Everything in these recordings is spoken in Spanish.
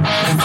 Muy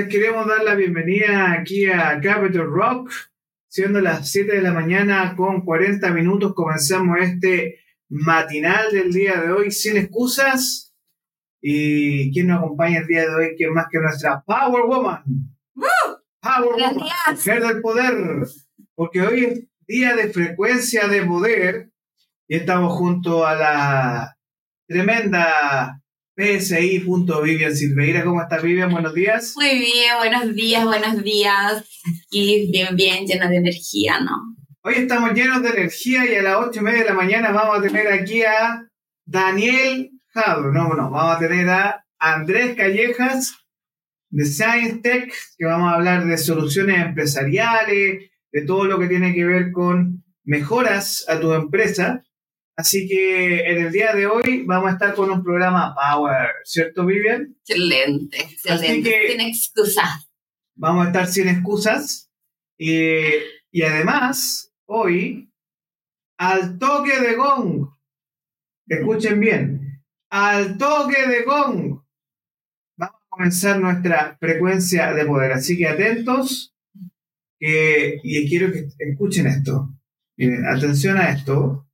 Les queremos dar la bienvenida aquí a Capital Rock. Siendo las 7 de la mañana con 40 minutos, comenzamos este matinal del día de hoy sin excusas. ¿Y quién nos acompaña el día de hoy? ¿Quién más que nuestra Power Woman? Power Woman, mujer del poder. Porque hoy es día de frecuencia de poder y estamos junto a la tremenda PSI.Vivian Silveira. ¿Cómo estás, Vivian? Buenos días. Muy bien, buenos días, buenos días. Bien, bien, lleno de energía, ¿no? Hoy estamos llenos de energía y a las ocho y media de la mañana vamos a tener aquí a Daniel Jado. No, no, vamos a tener a Andrés Callejas de Science Tech, que vamos a hablar de soluciones empresariales, de todo lo que tiene que ver con mejoras a tu empresa. Así que en el día de hoy vamos a estar con un programa Power, ¿cierto, Vivian? Excelente, excelente. sin excusas. Vamos a estar sin excusas. y además, hoy, al toque de gong, escuchen bien, al toque de gong, vamos a comenzar nuestra frecuencia de poder. Así que atentos y quiero que escuchen esto. Miren, atención a esto.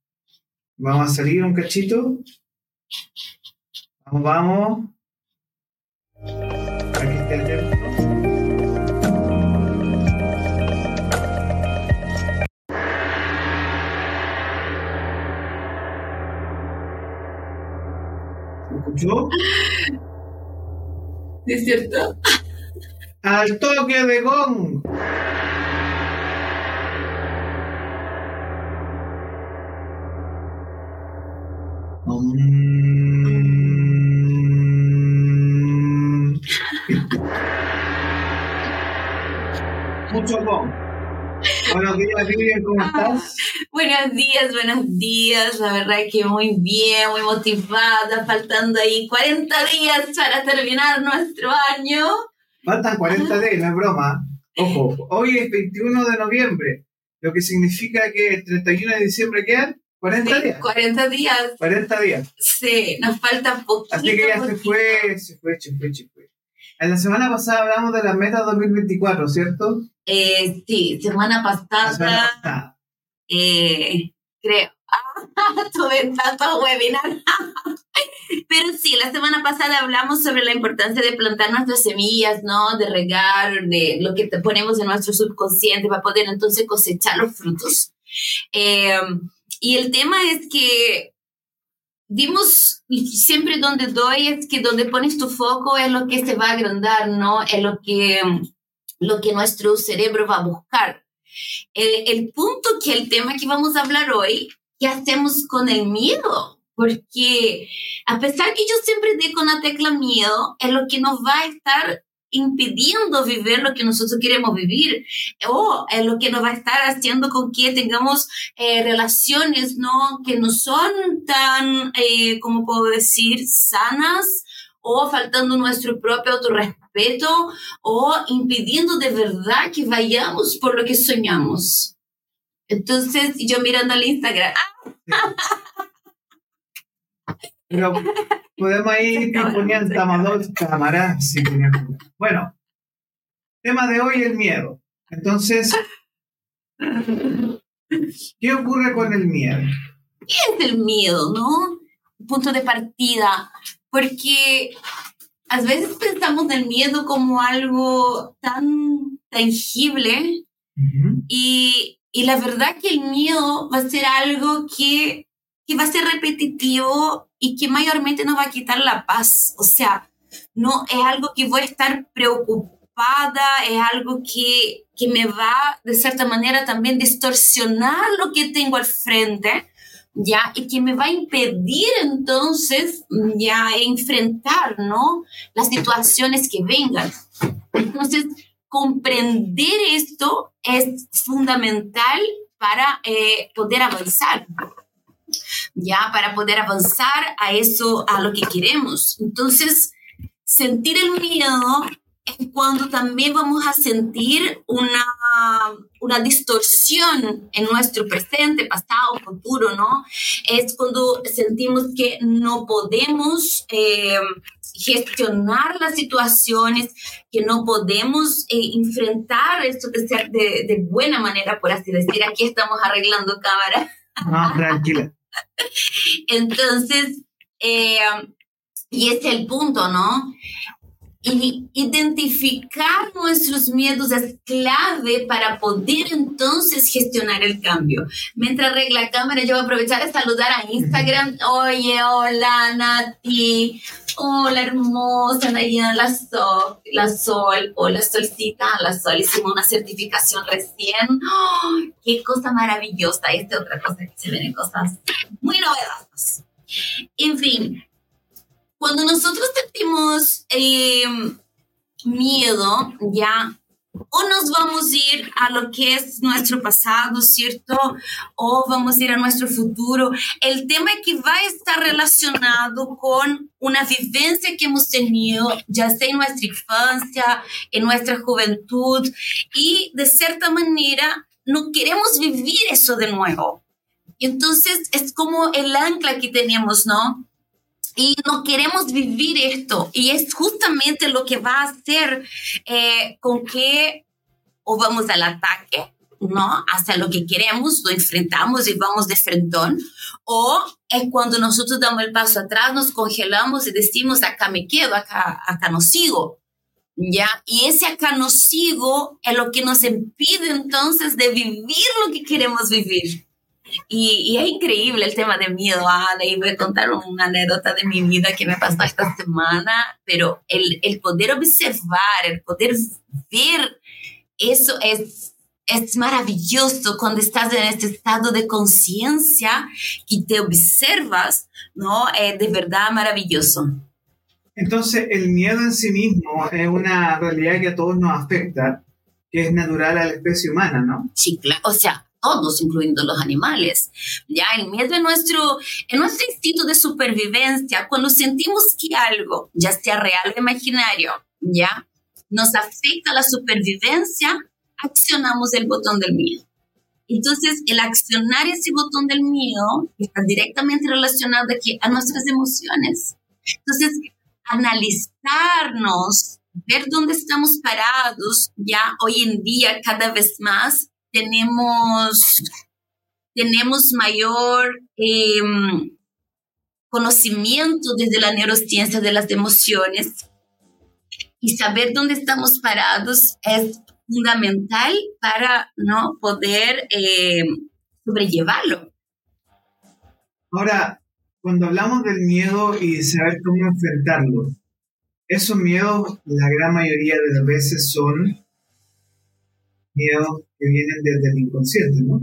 Vamos a salir un cachito. Vamos, vamos. Aquí está el teléfono. ¿Me escuchó? es cierto. al toque de gong. Mucho gong. Buenos días, Vivian, ¿cómo estás? Buenos días, buenos días. La verdad es que muy bien, muy motivada. Faltando ahí 40 días para terminar nuestro año. Faltan 40 días, no es broma. Ojo, hoy es 21 de noviembre, lo que significa que el 31 de diciembre quedan 40 Sí, días. 40 días. 40 días. Sí, nos falta poquito. Así que ya se fue, se fue, se fue, se fue. En la semana pasada hablamos de las metas 2024, ¿cierto? Eh, sí, semana La semana pasada, pasada. eh, creo. tuve tantos webinars. Pero sí, la semana pasada hablamos sobre la importancia de plantar nuestras semillas, ¿no? De regar, de lo que ponemos en nuestro subconsciente para poder entonces cosechar los frutos. Eh, y el tema es que vimos, siempre donde doy, es que donde pones tu foco es lo que se va a agrandar, ¿no? Es lo que, lo que nuestro cerebro va a buscar. El, el punto que el tema que vamos a hablar hoy, ¿qué hacemos con el miedo? Porque a pesar que yo siempre digo la tecla miedo, es lo que nos va a estar impidiendo vivir lo que nosotros queremos vivir o es lo que nos va a estar haciendo con que tengamos eh, relaciones no que no son tan eh, como puedo decir sanas o faltando nuestro propio autorrespeto o impidiendo de verdad que vayamos por lo que soñamos. Entonces yo mirando al Instagram ah, Pero podemos ir poniendo tamador, cámara, sí, poniendo. Bueno, tema de hoy el miedo. Entonces, ¿qué ocurre con el miedo? es el miedo, ¿no? Punto de partida, porque a veces pensamos del miedo como algo tan tangible y, y la verdad que el miedo va a ser algo que, que va a ser repetitivo y que mayormente nos va a quitar la paz. O sea, no es algo que voy a estar preocupada, es algo que, que me va de cierta manera también distorsionar lo que tengo al frente. ¿ya? Y que me va a impedir entonces ya enfrentar, ¿no? Las situaciones que vengan. Entonces, comprender esto es fundamental para eh, poder avanzar, ¿ya? Para poder avanzar a eso, a lo que queremos. Entonces, sentir el miedo es cuando también vamos a sentir una, una distorsión en nuestro presente, pasado, futuro, ¿no? Es cuando sentimos que no podemos eh, gestionar las situaciones, que no podemos eh, enfrentar esto de, de, de buena manera, por así decir. Aquí estamos arreglando cámara. No, tranquila. Entonces, eh, y es el punto, ¿no? Y identificar nuestros miedos es clave para poder entonces gestionar el cambio. Mientras arregla la cámara, yo voy a aprovechar de saludar a Instagram. Oye, hola Nati. Hola hermosa Nayana, la Sol, la Sol, hola Solcita, la Sol. Hicimos una certificación recién. ¡Oh! ¡Qué cosa maravillosa! Esta es otra cosa que se ven cosas muy novedosas. En fin, cuando nosotros sentimos eh, miedo, ya, o nos vamos a ir a lo que es nuestro pasado, ¿cierto? O vamos a ir a nuestro futuro. El tema es que va a estar relacionado con una vivencia que hemos tenido, ya sea en nuestra infancia, en nuestra juventud, y de cierta manera no queremos vivir eso de nuevo. Entonces es como el ancla que tenemos, ¿no? Y no queremos vivir esto. Y es justamente lo que va a hacer eh, con que o vamos al ataque, ¿no? Hacia lo que queremos, lo enfrentamos y vamos de frentón, o es cuando nosotros damos el paso atrás, nos congelamos y decimos, acá me quedo, acá, acá no sigo. ¿Ya? Y ese acá no sigo es lo que nos impide entonces de vivir lo que queremos vivir. Y, y, es increíble el tema de miedo, Ana, y voy a contar una anécdota de mi vida que me pasó esta semana, pero el, el poder observar, el poder ver, eso es, es maravilloso cuando estás en este estado de conciencia y te observas, ¿no? Es de verdad maravilloso. Entonces, el miedo en sí mismo es una realidad que a todos nos afecta, que es natural a la especie humana, ¿no? Sí, claro. O sea, todos, incluyendo los animales. Ya el miedo es nuestro, en nuestro instinto de supervivencia. Cuando sentimos que algo, ya sea real o imaginario, ya nos afecta la supervivencia, accionamos el botón del miedo. Entonces, el accionar ese botón del miedo está directamente relacionado aquí a nuestras emociones. Entonces, analizarnos, ver dónde estamos parados, ya hoy en día cada vez más tenemos, tenemos mayor em, conocimiento desde la neurociencia de las emociones y saber dónde estamos parados es fundamental para no poder em, sobrellevarlo. Ahora, cuando hablamos del miedo y saber cómo enfrentarlo, esos miedos la gran mayoría de las veces son miedos que vienen desde el inconsciente, ¿no?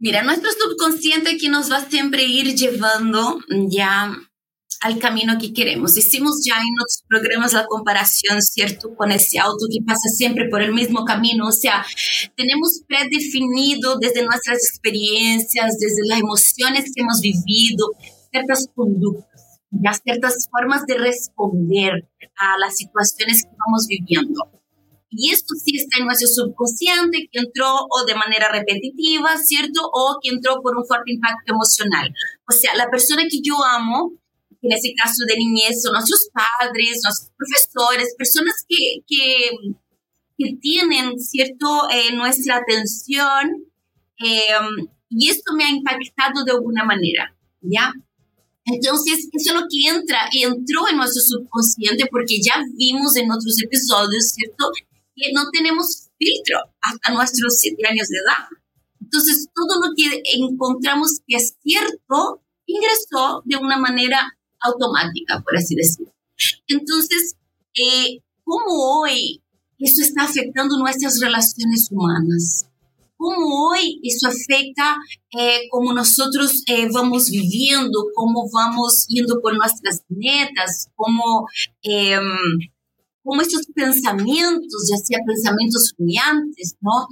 Mira, nuestro subconsciente que nos va siempre ir llevando ya al camino que queremos. Hicimos ya en otros programas la comparación, ¿cierto? Con ese auto que pasa siempre por el mismo camino. O sea, tenemos predefinido desde nuestras experiencias, desde las emociones que hemos vivido, ciertas conductas, ya ciertas formas de responder a las situaciones que vamos viviendo. Y esto sí está en nuestro subconsciente, que entró o de manera repetitiva, ¿cierto? O que entró por un fuerte impacto emocional. O sea, la persona que yo amo, en ese caso de niñez, son nuestros padres, nuestros profesores, personas que, que, que tienen, ¿cierto?, eh, nuestra atención. Eh, y esto me ha impactado de alguna manera, ¿ya? Entonces, eso es lo que entra, entró en nuestro subconsciente porque ya vimos en otros episodios, ¿cierto? No tenemos filtro hasta nuestros siete años de edad. Entonces, todo lo que encontramos que es cierto ingresó de una manera automática, por así decirlo. Entonces, eh, ¿cómo hoy eso está afectando nuestras relaciones humanas? ¿Cómo hoy eso afecta eh, cómo nosotros eh, vamos viviendo, cómo vamos yendo por nuestras metas, cómo em, como estos pensamientos, ya sea pensamientos rumiantes, ¿no?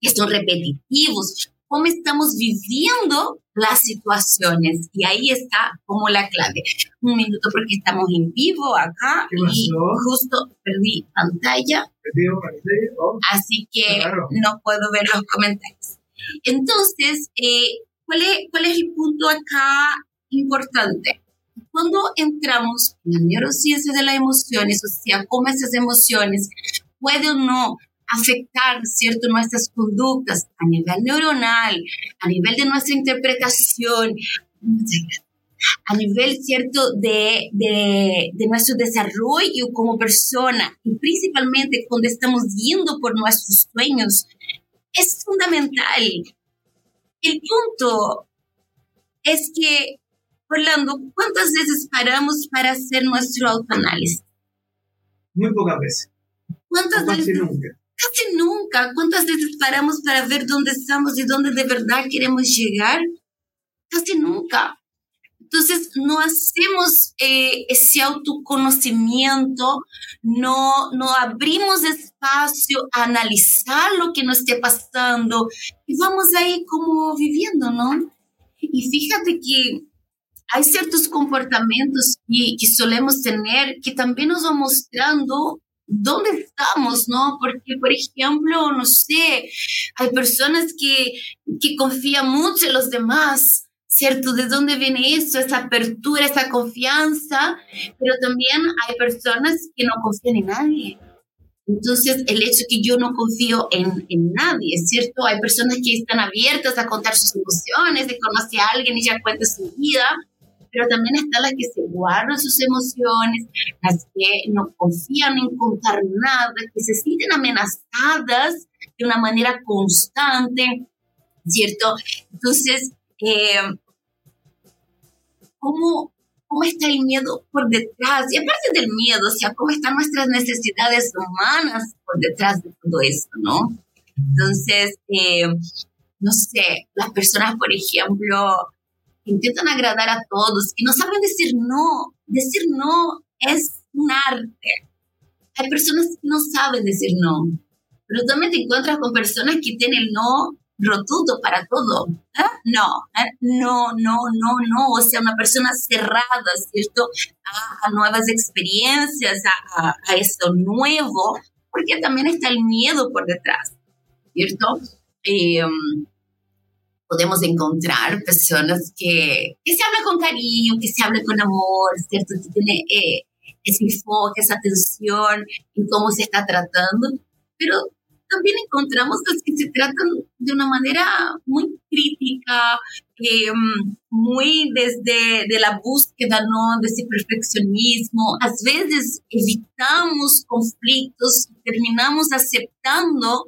Que son repetitivos, cómo estamos viviendo las situaciones. Y ahí está como la clave. Un minuto porque estamos en vivo acá y justo perdí pantalla. Así que no puedo ver los comentarios. Entonces, eh, ¿cuál, es, ¿cuál es el punto acá importante? Cuando entramos en la neurociencia de las emociones, o sea, cómo esas emociones pueden o no afectar, ¿cierto?, nuestras conductas a nivel neuronal, a nivel de nuestra interpretación, a nivel, ¿cierto?, de, de, de, nuestro desarrollo como persona y principalmente cuando estamos yendo por nuestros sueños, es fundamental. El punto es que Orlando, ¿cuántas veces paramos para hacer nuestro autoanálisis? Muy pocas veces. ¿Cuántas casi veces? nunca. Casi nunca. ¿Cuántas veces paramos para ver dónde estamos y dónde de verdad queremos llegar? Casi nunca. Entonces, no hacemos eh, ese autoconocimiento, no, no abrimos espacio a analizar lo que nos esté pasando y vamos ahí como viviendo, ¿no? Y fíjate que hay ciertos comportamientos que, que, solemos tener que también nos van mostrando dónde estamos, ¿no? Porque, por ejemplo, no sé, hay personas que, que confían mucho en los demás, ¿cierto? ¿De dónde viene eso? Esa apertura, esa confianza, pero también hay personas que no confían en nadie. Entonces, el hecho que yo no confío en, en, nadie, ¿cierto? Hay personas que están abiertas a contar sus emociones, de conocer a alguien y ya cuenta su vida, pero también están las que se guardan sus emociones, las que no confían en contar nada, que se sienten amenazadas de una manera constante. ¿cierto? Entonces, eh, ¿cómo, ¿cómo está el miedo por detrás? Y aparte del miedo, o sea, ¿cómo están nuestras necesidades humanas por detrás de todo esto, no? Entonces, eh, no sé, las personas, por ejemplo, intentan agradar a todos y no saben decir no. Decir no es un arte. Hay personas que no saben decir no, pero también te encuentras con personas que tienen el no rotundo para todo. ¿eh? No, ¿eh? no, no, no, no. O sea, una persona cerrada, ¿cierto? A, nuevas experiencias, a, a, esto nuevo, porque también está el miedo por detrás, ¿cierto? Eh, podemos encontrar personas que, que se hablan con cariño, que se hablan con amor, ¿cierto? Que tiene ese enfoque, esa atención en cómo se está tratando, pero también encontramos las que se tratan de una manera muy crítica, eh, muy desde de la búsqueda ¿no? de ese perfeccionismo. A veces evitamos conflictos, terminamos aceptando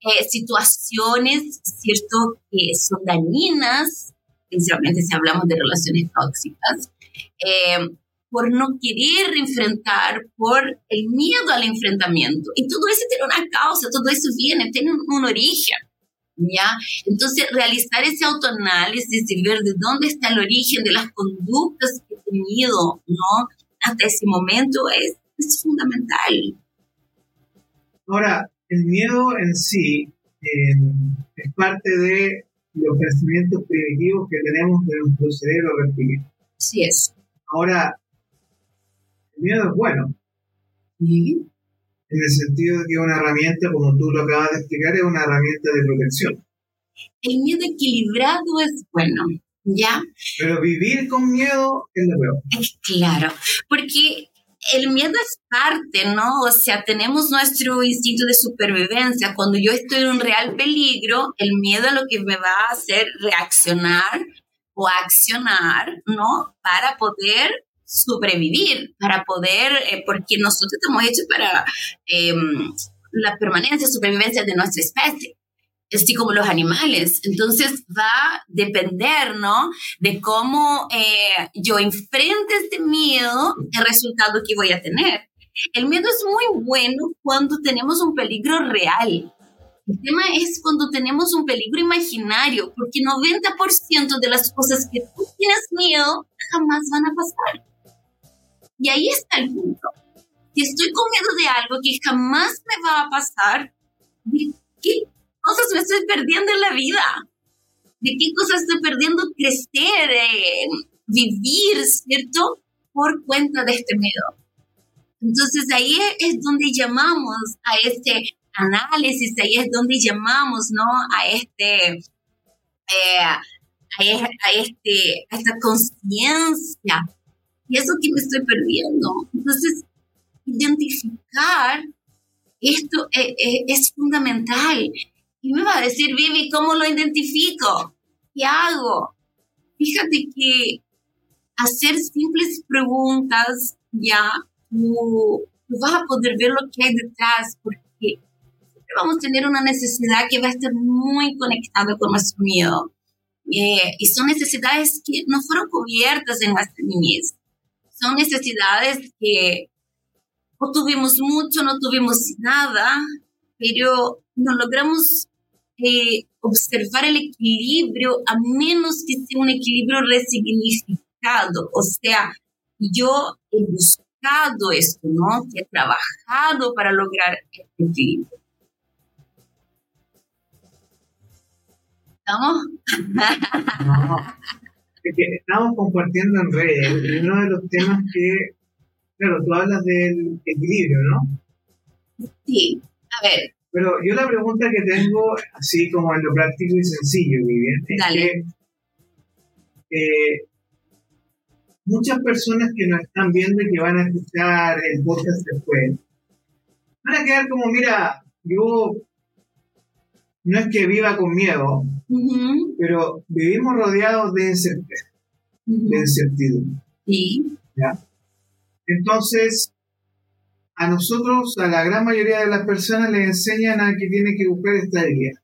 eh, situaciones, ¿cierto?, que son dañinas, principalmente si hablamos de relaciones tóxicas. Eh, por no querer enfrentar, por el miedo al enfrentamiento. Y todo eso tiene una causa, todo eso viene, tiene un, origen. ¿Ya? Entonces, realizar ese autoanálisis y ver de dónde está el origen de las conductas que he tenido, ¿no? Hasta ese momento es, es fundamental. Ahora, el miedo en sí eh, es parte de los pensamientos primitivos que tenemos de nuestro cerebro reptiliano. Sí es. Ahora, miedo es bueno. ¿Y? En el sentido de que es una herramienta, como tú lo acabas de explicar, es una herramienta de protección. El miedo equilibrado es bueno, ¿ya? Pero vivir con miedo es lo peor. Claro, porque el miedo es parte, ¿no? O sea, tenemos nuestro instinto de supervivencia. Cuando yo estoy en un real peligro, el miedo es lo que me va a hacer reaccionar o accionar, ¿no? Para poder sobrevivir, para poder, eh, porque nosotros estamos hechos para em, la permanencia, supervivencia de nuestra especie así como los animales. Entonces va a depender, ¿no? De cómo eh, yo enfrente este miedo, el resultado que voy a tener. El miedo es muy bueno cuando tenemos un peligro real. El tema es cuando tenemos un peligro imaginario, porque 90% de las cosas que tú tienes miedo jamás van a pasar. Y ahí está el punto. Si estoy con miedo de algo que jamás me va a pasar, ¿de qué cosas me estoy perdiendo en la vida? ¿De qué cosas estoy perdiendo crecer, eh, vivir, ¿cierto? Por cuenta de este miedo. Entonces ahí es donde llamamos a este análisis, ahí es donde llamamos, ¿no? A este, eh, a, este, a esta conciencia y eso que me estoy perdiendo. Entonces, identificar esto es, eh, eh, es, fundamental. Y me va a decir, Vivi, ¿cómo lo identifico? ¿Qué hago? Fíjate que hacer simples preguntas ya tú, vas a poder ver lo que hay detrás porque vamos a tener una necesidad que va a estar muy conectada con nuestro miedo. Eh, y son necesidades que no fueron cubiertas en nuestra niñez son necesidades que no tuvimos mucho, no tuvimos nada, pero no logramos eh, observar el equilibrio a menos que sea un equilibrio resignificado. O sea, yo he buscado esto, ¿no? he trabajado para lograr este equilibrio. ¿Estamos? Estamos compartiendo en redes uno de los temas que, claro, tú hablas del equilibrio, ¿no? Sí, a ver. Pero yo la pregunta que tengo, así como en lo práctico y sencillo, Vivian, es que eh, muchas personas que nos están viendo y que van a escuchar el podcast después, van a quedar como, mira, yo no es que viva con miedo, pero vivimos rodeados de incertidumbre. De incertidumbre. Sí. Entonces, a nosotros, a la gran mayoría de las personas, les enseñan a que tiene que buscar estabilidad.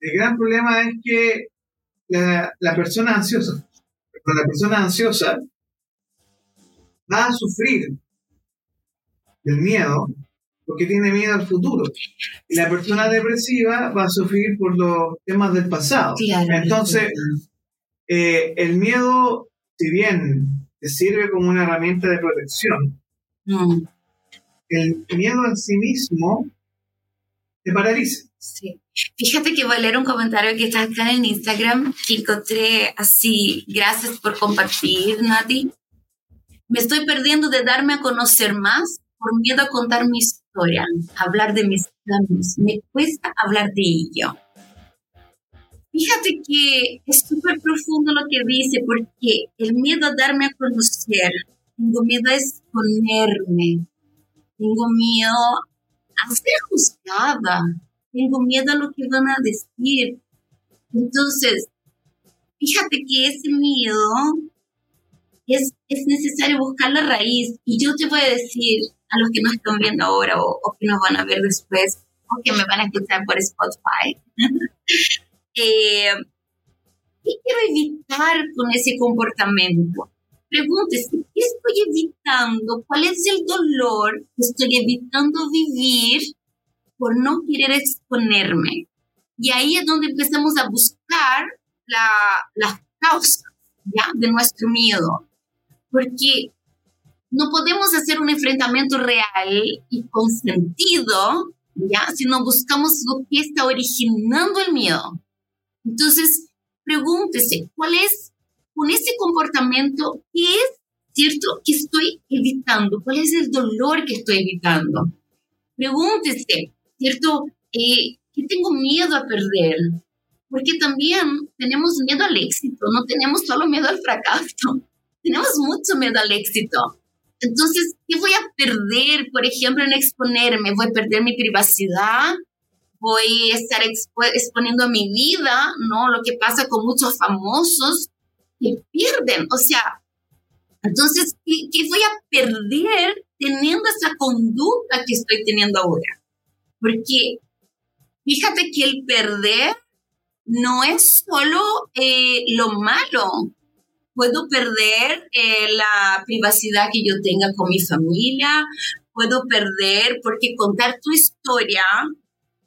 El gran problema es que la, la persona ansiosa, la persona ansiosa va a sufrir del miedo porque tiene miedo al futuro. Y la persona depresiva va a sufrir por los temas del pasado. Entonces, eh, el miedo, si bien te sirve como una herramienta de protección, mm. el miedo en sí mismo te paraliza. Sí. Fíjate que voy a leer un comentario que está acá en Instagram que encontré así. Gracias por compartir, Nati. Me estoy perdiendo de darme a conocer más por miedo a contar mi historia, hablar de mis planes. Me cuesta hablar de ello. Fíjate que es súper profundo lo que dice, porque el miedo a darme a conocer, tengo miedo a exponerme, tengo miedo a ser juzgada, tengo miedo a lo que van a decir. Entonces, fíjate que ese miedo es, es necesario buscar la raíz. Y yo te voy a decir, a los que nos están viendo ahora o, que nos van a ver después o que me van a escuchar por Spotify. eh, ¿Qué quiero evitar con ese comportamiento? Pregúntese, ¿qué estoy evitando? ¿Cuál es el dolor que estoy evitando vivir por no querer exponerme? Y ahí es donde empezamos a buscar la, las causas ¿ya? de nuestro miedo. Porque no podemos hacer un enfrentamiento real y con sentido, ¿ya? Si no buscamos lo que está originando el miedo. Entonces, pregúntese, ¿cuál es, con ese comportamiento, qué es, cierto, que estoy evitando? ¿Cuál es el dolor que estoy evitando? Pregúntese, ¿cierto? Eh, ¿Qué tengo miedo a perder? Porque también tenemos miedo al éxito, no tenemos solo miedo al fracaso, tenemos mucho miedo al éxito. Entonces, ¿qué voy a perder, por ejemplo, en exponerme? ¿Voy a perder mi privacidad? ¿Voy a estar exponiendo mi vida? ¿No? Lo que pasa con muchos famosos que pierden. O sea, entonces, ¿qué, voy a perder teniendo esa conducta que estoy teniendo ahora? Porque fíjate que el perder no es solo eh, lo malo, puedo perder eh, la privacidad que yo tenga con mi familia, puedo perder, porque contar tu historia,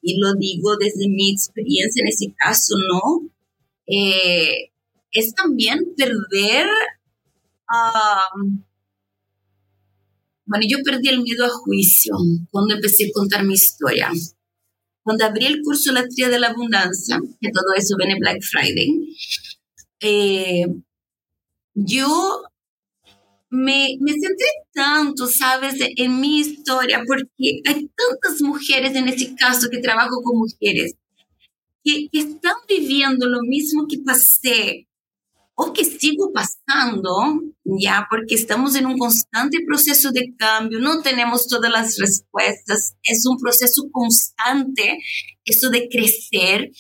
y lo digo desde mi experiencia en ese caso, ¿no? Eh, es también perder... bueno, yo perdí el miedo a juicio cuando empecé a contar mi historia. Cuando abrí el curso La Tría de la Abundancia, que todo eso viene Black Friday, eh, yo me, me centré tanto, ¿sabes?, en mi historia, porque hay tantas mujeres en ese caso que trabajo con mujeres que, están viviendo lo mismo que pasé o que sigo pasando, ya, porque estamos en un constante proceso de cambio, no tenemos todas las respuestas, es un proceso constante, eso de crecer,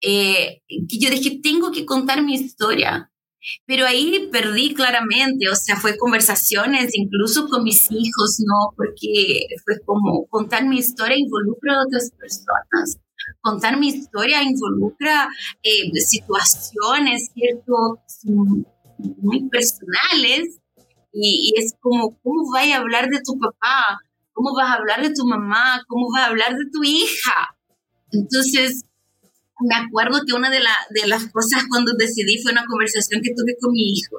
eh, que yo dije, tengo que contar mi historia, pero ahí perdí claramente, o sea, fue conversaciones incluso con mis hijos, ¿no? Porque fue como contar mi historia involucra a otras personas. Contar mi historia involucra eh, situaciones, ¿cierto? Muy personales. Y, y, es como, ¿cómo vas a hablar de tu papá? ¿Cómo vas a hablar de tu mamá? ¿Cómo vas a hablar de tu hija? Entonces, me acuerdo que una de, de las cosas cuando decidí fue una conversación que tuve con mi hijo.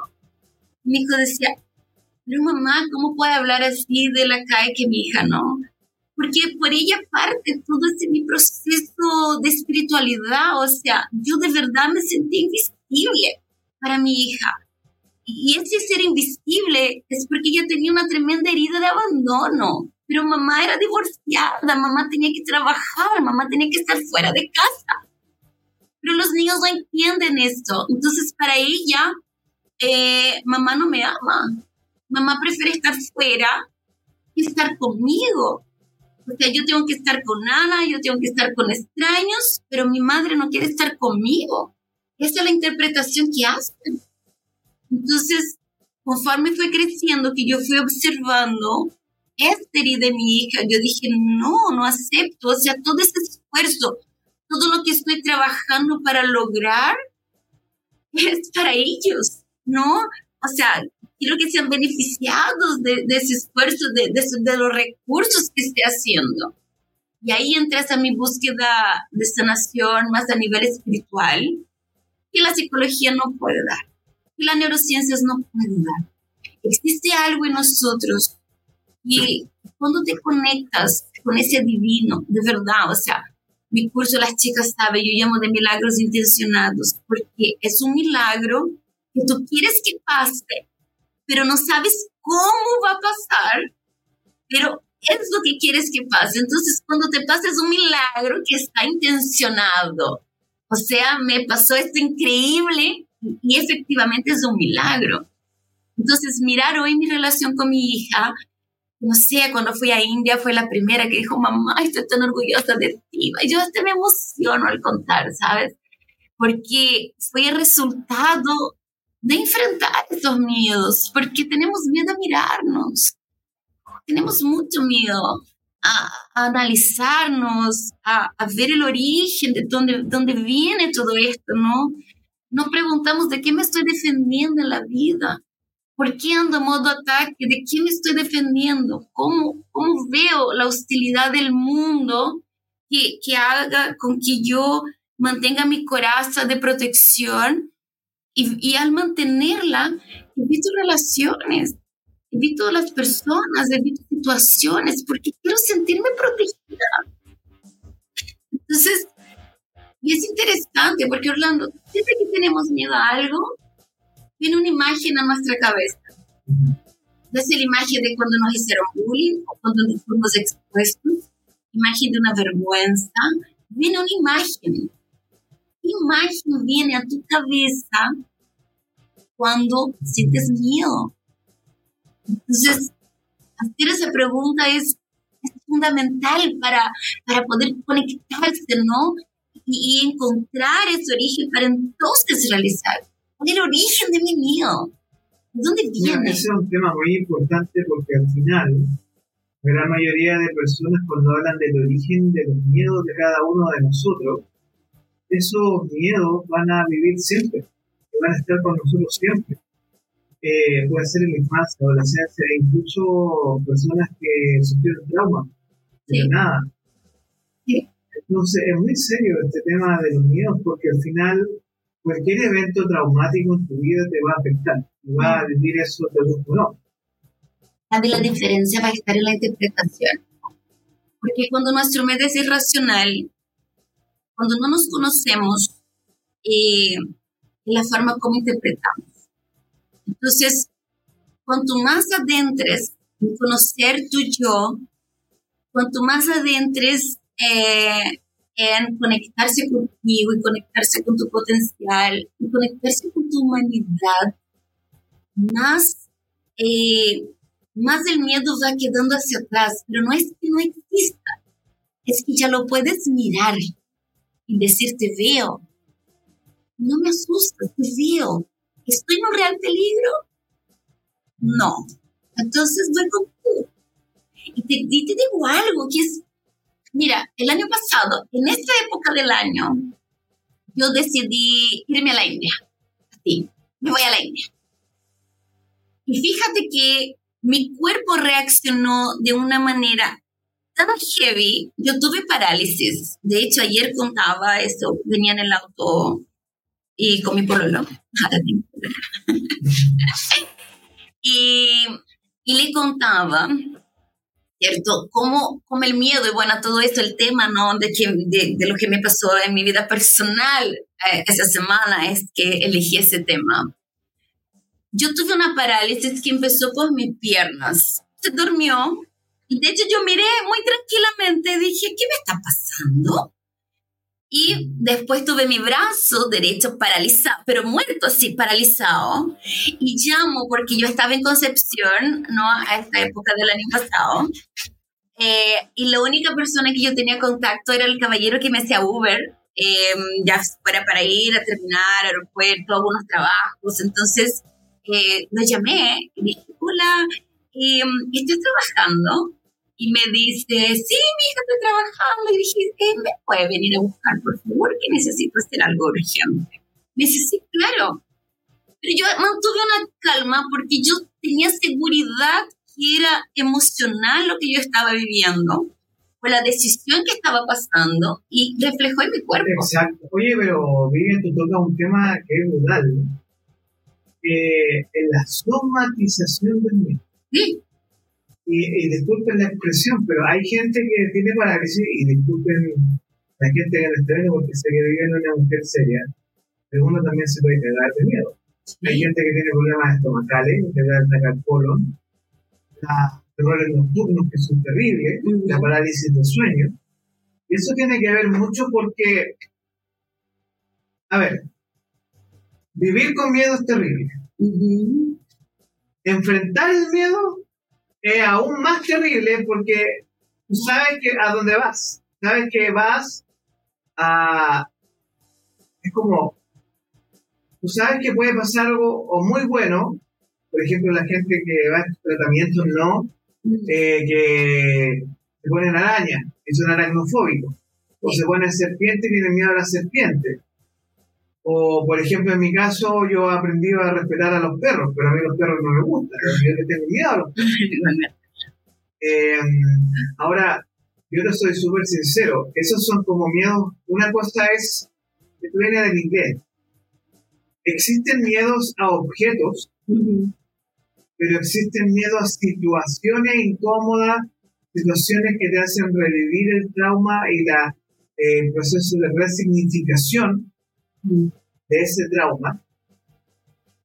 Mi hijo decía, pero mamá, ¿cómo puede hablar así de la calle que mi hija no? Porque por ella parte todo ese mi proceso de espiritualidad, o sea, yo de verdad me sentí invisible para mi hija. Y ese ser invisible es porque ella tenía una tremenda herida de abandono. Pero mamá era divorciada, mamá tenía que trabajar, mamá tenía que estar fuera de casa. Pero los niños no entienden esto. Entonces, para ella, eh, mamá no me ama. Mamá prefiere estar fuera que estar conmigo. Sea, yo tengo que estar con Ana, yo tengo que estar con extraños, pero mi madre no quiere estar conmigo. Esa es la interpretación que hacen. Entonces, conforme fue creciendo, que yo fui observando esta herida de mi hija, yo dije, no, no acepto, o sea, todo ese esfuerzo, todo lo que estoy trabajando para lograr es para ellos, ¿no? O sea, quiero que sean beneficiados de, ese esfuerzo, de, de, los recursos que esté haciendo. Y ahí entras a mi búsqueda de sanación más a nivel espiritual, que la psicología no puede dar, que las neurociencias no pueden dar. Existe algo en nosotros y cuando te conectas con ese divino, de verdad, o sea, mi curso las chicas saben, yo llamo de milagros intencionados, porque es un milagro que tú quieres que pase, pero no sabes cómo va a pasar, pero es lo que quieres que pase. Entonces, cuando te pasa es un milagro que está intencionado. O sea, me pasó esto increíble y efectivamente es un milagro. Entonces, mirar hoy mi relación con mi hija, no sé, cuando fui a India fue la primera que dijo, mamá, estoy tan orgullosa de ti. Y yo hasta me emociono al contar, ¿sabes? Porque fue el resultado de enfrentar esos miedos, porque tenemos miedo a mirarnos, tenemos mucho miedo a, analizarnos, a, a, ver el origen de dónde, dónde viene todo esto, ¿no? No preguntamos de qué me estoy defendiendo en la vida. ¿Por qué ando en modo ataque? ¿De qué me estoy defendiendo? ¿Cómo, cómo veo la hostilidad del mundo que, que haga con que yo mantenga mi coraza de protección y, y al mantenerla, evito relaciones, evito las personas, evito situaciones, porque quiero sentirme protegida. Entonces, y es interesante, porque Orlando, siempre que tenemos miedo a algo, viene una imagen a nuestra cabeza. Desde la imagen de cuando nos hicieron bullying o cuando nos fuimos expuestos, imagen de una vergüenza, viene una imagen. ¿Qué imagen viene a tu cabeza cuando sientes miedo? Entonces, hacer esa pregunta es, fundamental para, para poder conectarse, ¿no? Y, y encontrar ese origen para entonces realizar el origen de mi miedo? ¿Dónde viene? ese es un tema muy importante porque al final la gran mayoría de personas cuando hablan del origen de los miedos de cada uno de nosotros, esos miedos van a vivir siempre, van a estar con nosotros siempre. Eh, puede ser en la infancia, adolescencia, incluso personas que sufrieron trauma, de nada. Entonces es muy serio este tema de los miedos porque al final cualquier evento traumático en tu vida te va a afectar y va a vivir eso de gusto o no. La diferencia va a estar en la interpretación. Porque cuando nuestro medio es irracional, cuando no nos conocemos, eh, la forma como interpretamos. Entonces, cuanto más adentres en conocer tu yo, cuanto más adentres eh, en conectarse contigo y conectarse con tu potencial y conectarse con tu humanidad, más, eh, más el miedo va quedando hacia atrás, pero no es que no exista, es que ya lo puedes mirar y decir, te veo, no me asustas, te veo, ¿estoy en un real peligro? No, entonces voy contigo. Y te, y te digo algo que es Mira, el año pasado, en esta época del año, yo decidí irme a la India. Sí, me voy a la India. Y fíjate que mi cuerpo reaccionó de una manera tan heavy. Yo tuve parálisis. De hecho, ayer contaba eso. Venía en el auto y con mi pololo. y, y le contaba ¿cierto? Como, como el miedo y bueno, todo esto, el tema, ¿no? De, que, de, de lo que me pasó en mi vida personal eh, esa semana es que elegí ese tema. Yo tuve una parálisis que empezó por mis piernas. Se durmió y de hecho yo miré muy tranquilamente, dije, ¿qué me está pasando? Y después tuve mi brazo derecho paralizado, pero muerto así, paralizado. Y llamo porque yo estaba en Concepción, ¿no? A esta época del año pasado. Eh, y la única persona que yo tenía contacto era el caballero que me hacía Uber, eh, ya fuera para ir a terminar aeropuerto, algunos trabajos. Entonces eh, lo llamé y dije, hola, estoy trabajando y me dice, sí, mi hija está trabajando. Y dije, eh, ¿me puede venir a buscar, por favor? Que necesito hacer algo urgente. Me dice, sí, claro. Pero yo mantuve una calma porque yo tenía seguridad que era emocional lo que yo estaba viviendo, fue la decisión que estaba pasando y reflejó en mi cuerpo. Exacto. Oye, pero Vivian, tú tocas un tema que es brutal. Eh, en la somatización del miedo. Sí. Y, disculpen la expresión, pero hay gente que tiene parálisis, y disculpen la gente que me viendo porque sé que viven una mujer seria, pero uno también se puede quedar de miedo. Hay gente que tiene problemas estomacales, que da el colon, los errores nocturnos que son terribles, la parálisis del sueño. Y eso tiene que ver mucho porque, a ver, vivir con miedo es terrible. Enfrentar el miedo es aún más terrible porque tú sabes que a dónde vas. Sabes que vas a... Es como... Tú sabes que puede pasar algo o muy bueno, por ejemplo, la gente que va a tratamientos no, eh, que se ponen araña, es un aracnofóbico, o se ponen serpiente y tienen miedo a la serpiente. O, por ejemplo, en mi caso, yo he aprendido a respetar a los perros, pero a mí los perros no me gustan, yo tengo miedo a los perros. Eh, ahora, yo te soy súper sincero, esos son como miedos. Una cosa es, que viene del inglés. Existen miedos a objetos, pero existen miedos a situaciones incómodas, situaciones que te hacen revivir el trauma y la, eh, el proceso de resignificación de ese trauma.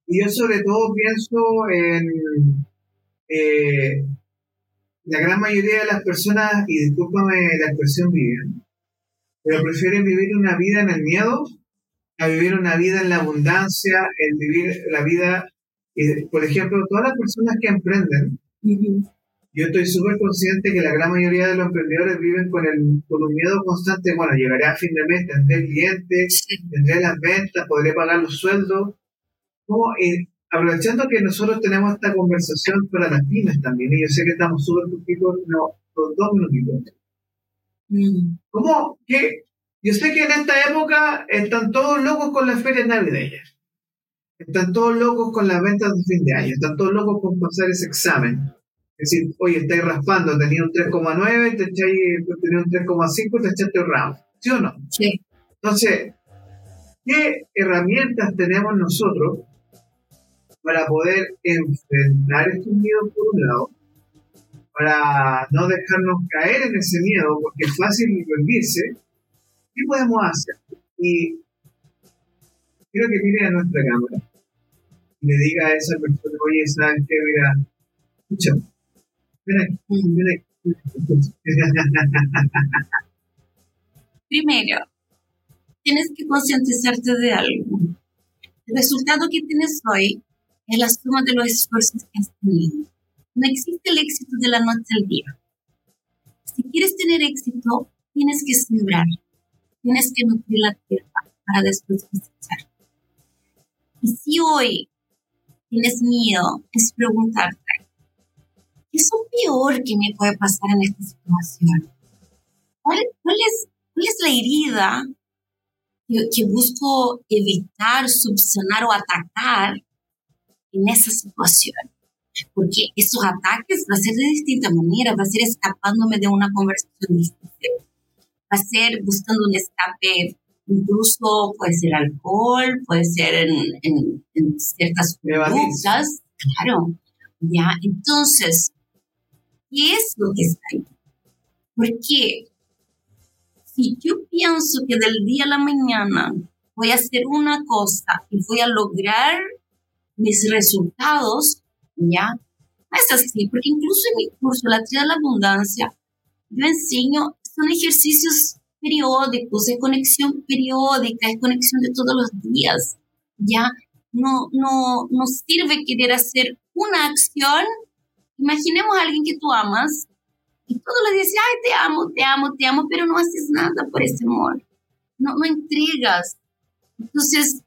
Y yo sobre todo pienso en eh, la gran mayoría de las personas, y discúlpame la expresión viven, pero prefieren vivir una vida en el miedo a vivir una vida en la abundancia, el vivir la vida, por ejemplo, todas las personas que emprenden, yo estoy súper consciente que la gran mayoría de los emprendedores viven con, el, con un miedo constante, bueno, llegaré a fin de mes, tendré clientes, tendré las ventas, podré pagar los sueldos. aprovechando que nosotros tenemos esta conversación para las pymes también, y yo sé que estamos súper poquitos, no, dos minutitos. Mm. ¿Cómo? ¿Qué? Yo sé que en esta época están todos locos con las ferias navideñas. Están todos locos con las ventas de fin de año. Están todos locos con pasar ese examen. Es decir, oye, estáis raspando, tenía un 3,9, te tenía un 3,5, te echaste el ramo. ¿Sí o no? Sí. Entonces, ¿qué herramientas tenemos nosotros para poder enfrentar estos miedos por un lado? Para no dejarnos caer en ese miedo, porque es fácil rendirse. ¿Qué podemos hacer? Y quiero que mire a nuestra cámara y le diga a esa persona, oye, ¿sabes qué? Mira, escúchame Primero, tienes que concientizarte de algo. El resultado que tienes hoy es la suma de los esfuerzos que has tenido. No existe el éxito de la noche al día. Si quieres tener éxito, tienes que sembrar, tienes que nutrir la tierra para después cosechar. Y si hoy tienes miedo, es preguntarte, ¿qué es lo peor que me puede pasar en esta situación? ¿Cuál, es, es, la herida que, busco evitar, subsanar o atacar en esa situación? Porque esos ataques va a ser de distinta manera, va a ser escapándome de una conversación difícil, va a ser buscando un escape, incluso puede ser alcohol, puede ser en, en ciertas conductas, claro, ya, entonces ¿Qué es lo que está ahí? Porque si yo pienso que del día a la mañana voy a hacer una cosa y voy a lograr mis resultados, ya, no es así, porque incluso en mi curso, La Tría de la Abundancia, yo enseño, son ejercicios periódicos, es conexión periódica, es conexión de todos los días, ya, no, no, no sirve querer hacer una acción Imaginemos a alguien que tú amas y todo le dice, ay, te amo, te amo, te amo, pero no haces nada por ese amor. No, no entregas. Entonces,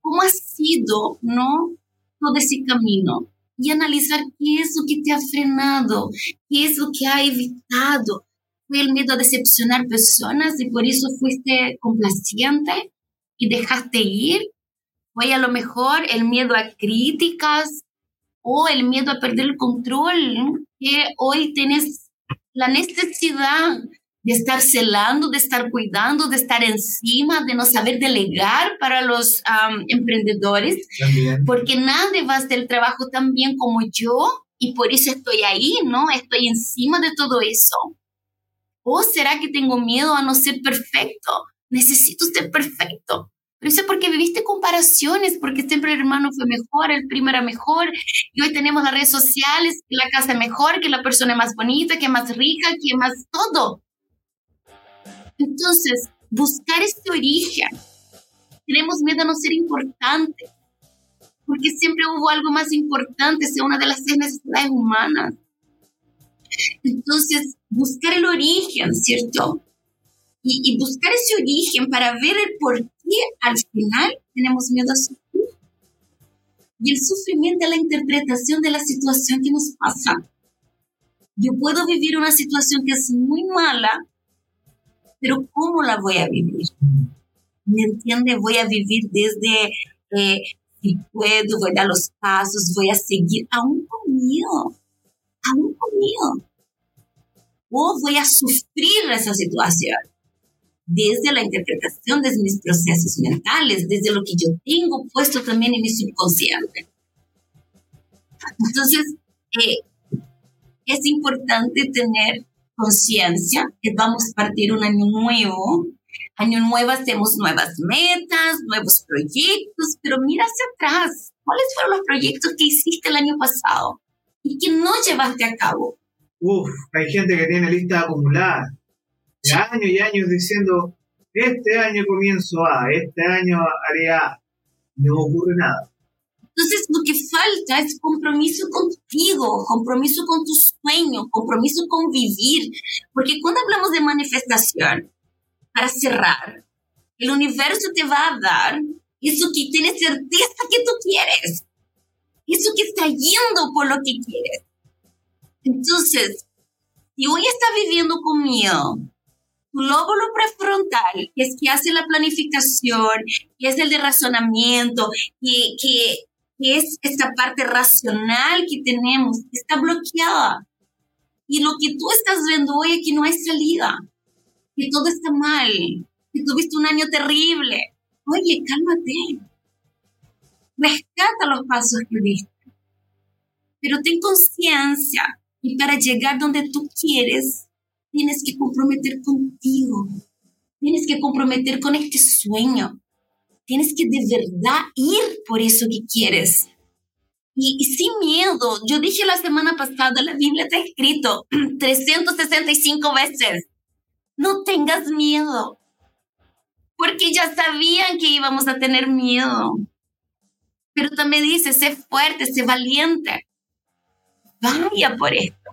¿cómo ha sido, no? Todo ese camino. y analizar qué es lo que te ha frenado, qué es lo que ha evitado. ¿Fue el miedo a decepcionar personas y por eso fuiste complaciente y dejaste ir? ¿Fue a lo mejor el miedo a críticas o el miedo a perder el control? Que hoy tienes la necesidad de estar celando, de estar cuidando, de estar encima, de no saber delegar para los emprendedores, porque nadie va a hacer el trabajo tan bien como yo y por eso estoy ahí, ¿no? Estoy encima de todo eso. ¿O será que tengo miedo a no ser perfecto? Necesito ser perfecto. Eso es porque viviste comparaciones, porque siempre el hermano fue mejor, el primo era mejor, y hoy tenemos las redes sociales, la casa es mejor, que la persona es más bonita, que es más rica, que es más todo. Entonces, buscar este origen. Tenemos miedo a no ser importante, porque siempre hubo algo más importante, sea una de las seis necesidades humanas. Entonces, buscar el origen, ¿cierto? Y, y, buscar ese origen para ver el por qué al final tenemos miedo a sufrir. Y el sufrimiento es la interpretación de la situación que nos pasa. Yo puedo vivir una situación que es muy mala pero ¿cómo la voy a vivir? ¿Me entiende? Voy a vivir desde, eh, si puedo, voy a dar los pasos, voy a seguir, aún con miedo, aún con miedo. O voy a sufrir esa situación desde la interpretación de mis procesos mentales, desde lo que yo tengo puesto también en mi subconsciente. Entonces, eh, es importante tener conciencia, que vamos a partir un año nuevo. Año nuevo hacemos nuevas metas, nuevos proyectos, pero mira hacia atrás. ¿Cuáles fueron los proyectos que hiciste el año pasado y que no llevaste a cabo? Uf, hay gente que tiene lista acumulada de años y años diciendo, este año comienzo A, este año haré A. No ocurre nada. Entonces, lo que falta es compromiso contigo, compromiso con tu sueño, compromiso con vivir. Porque cuando hablamos de manifestación, para cerrar, el universo te va a dar eso que tienes certeza que tú quieres. Eso que está yendo por lo que quieres. Entonces, si hoy estás viviendo con miedo, lóbulo prefrontal, que es que hace la planificación, que es el de razonamiento, que, que que es esta parte racional que tenemos, está bloqueada. Y lo que tú estás viendo hoy aquí no hay salida, que todo está mal, que tuviste un año terrible. Oye, cálmate. Rescata los pasos que diste. Pero ten conciencia y para llegar donde tú quieres, tienes que comprometer contigo. Tienes que comprometer con este sueño. Tienes que de verdad ir por eso que quieres. Y, sin miedo, yo dije la semana pasada, la Biblia está escrito 365 veces, no tengas miedo, porque ya sabían que íbamos a tener miedo. Pero también dice, sé fuerte, sé valiente, vaya por esto.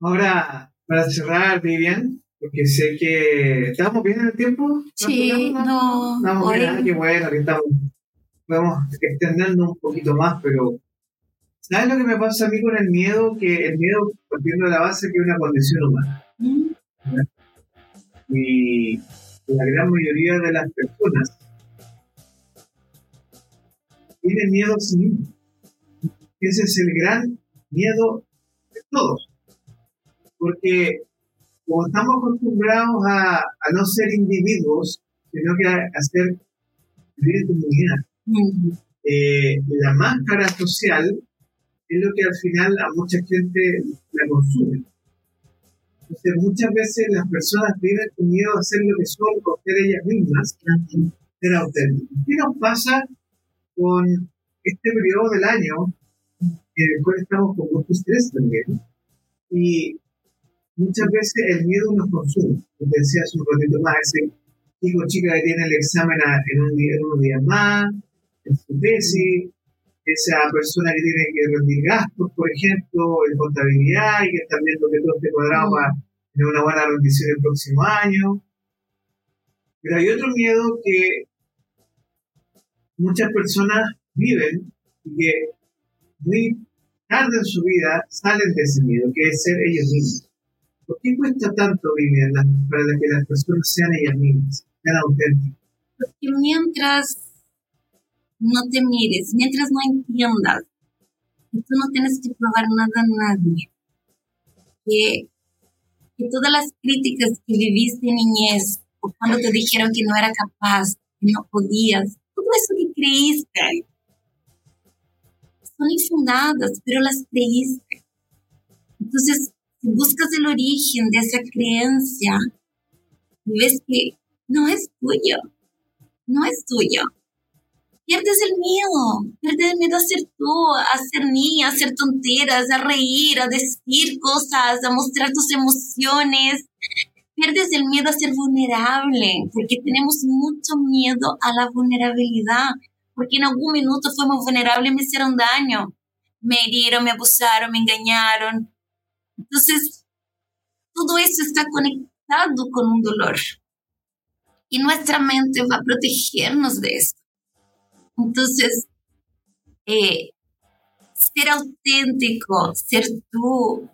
Ahora, para cerrar, Vivian, porque sé que estamos bien en el tiempo. Sí, no. Estamos bien, ah, qué bueno que estamos. Podemos extendernos un poquito más, pero ¿sabes lo que me pasa a mí con el miedo? Que el miedo, partiendo de la base, que es una condición humana. Mm. Y la gran mayoría de las personas tienen miedo a sí. Ese es el gran miedo de todos. Porque como estamos acostumbrados a, no ser individuos, sino que a, ser vivir en comunidad. Eh, la máscara social es lo que al final a mucha gente la consume. Entonces, muchas veces las personas viven con miedo a ser lo que son, por ser ellas mismas, ser auténticas. ¿Qué nos pasa con este periodo del año en el cual estamos con mucho estrés también? Y muchas veces el miedo nos consume. Como decía hace un ratito más, ese chico chica que tiene el examen en, un día, en unos días más, en su tesis, esa persona que tiene que rendir gastos, por ejemplo, en contabilidad y que está viendo que todo este cuadrado va a tener una buena rendición el próximo año. Pero hay otro miedo que muchas personas viven y que muy tarde en su vida salen de ese miedo, que es ser ellos mismos. ¿Por qué cuesta tanto, vivir para que las personas sean ellas mismas, sean auténticas? Porque mientras no te mires, mientras no entiendas que tú no tienes que probar nada a nadie, que, que todas las críticas que viviste en niñez o cuando te dijeron que no era capaz, que no podías, todo eso que creíste, son infundadas, pero las creíste. Entonces, buscas el origen de esa creencia, ves que no es tuyo, no es tuyo. Pierdes el miedo, pierdes el miedo a ser tú, a ser niña, a hacer tonteras, a reír, a decir cosas, a mostrar tus emociones. Pierdes el miedo a ser vulnerable, porque tenemos mucho miedo a la vulnerabilidad, porque en algún minuto fuimos vulnerables y me hicieron daño. Me hirieron, me abusaron, me engañaron. Entonces, todo eso está conectado con un dolor. Y nuestra mente va a protegernos de eso. Entonces, eh, ser auténtico, ser tú,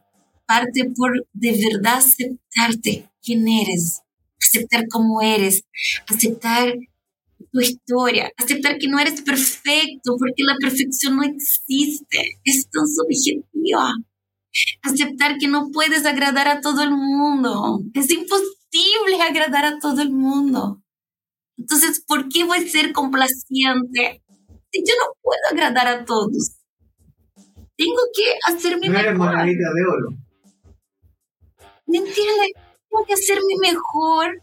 parte por de verdad aceptarte quién eres, aceptar cómo eres, aceptar tu historia, aceptar que no eres perfecto, porque la perfección no existe, es tan subjetiva. Aceptar que no puedes agradar a todo el mundo, es imposible agradar a todo el mundo. Entonces, ¿por qué voy a ser complaciente si yo no puedo agradar a todos? Tengo que hacer mi mejor. de oro. ¿Me entiendes? Tengo que hacer mi mejor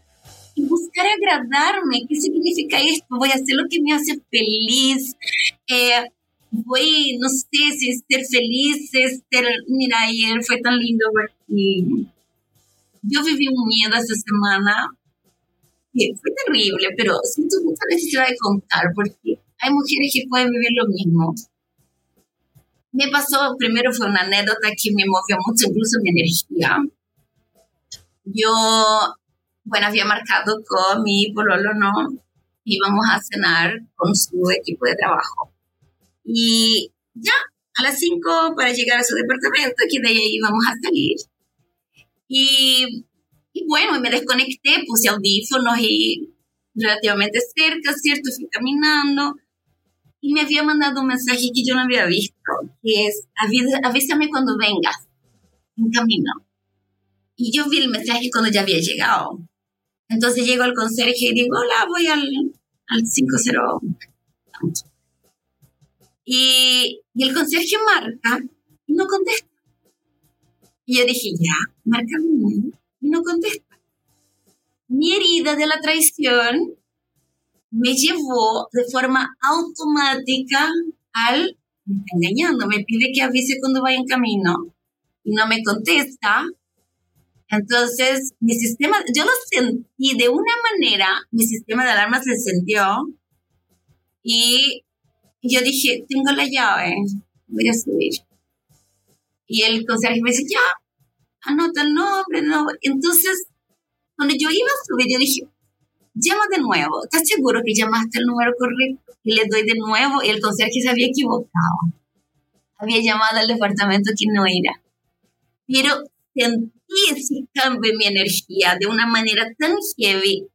y buscar agradarme. ¿Qué significa esto? Voy a hacer lo que me hace feliz. Eh, voy, no sé si ser feliz, ser, mira, ayer fue tan lindo porque yo viví un miedo esta semana fue terrible, pero siento mucha necesidad de contar porque hay mujeres que pueden vivir lo mismo. Me pasó, primero fue una anécdota que me movió mucho, incluso mi energía. Yo, bueno, había marcado con mi pololo, ¿no? Íbamos a cenar con su equipo de trabajo. Y ya, a las 5 para llegar a su departamento, que de ahí íbamos a salir. Y y bueno, me desconecté, puse audífonos y relativamente cerca, ¿cierto? Fui caminando y me había mandado un mensaje que yo no había visto, que es, avísame cuando vengas en camino. Y yo vi el mensaje cuando ya había llegado. Entonces llego al conserje y digo, hola, voy al, al 50. Y, y el conserje marca y no contesta. Y yo dije, ya, marca y no contesta. Mi herida de la traición me llevó de forma automática al, engañando, me pide que avise cuando vaya en camino y no me contesta. Entonces, mi sistema, yo lo sentí de una manera, mi sistema de alarma se sintió y yo dije, tengo la llave, voy a subir. Y el conserje me dice, ya, anota el nombre, no. Entonces, cuando yo iba a subir, yo dije, llama de nuevo, ¿estás seguro que llamaste el número correcto? Y le doy de nuevo y el conserje se había equivocado. Había llamado al departamento que no era. Pero sentí ese cambio en mi energía de una manera tan heavy.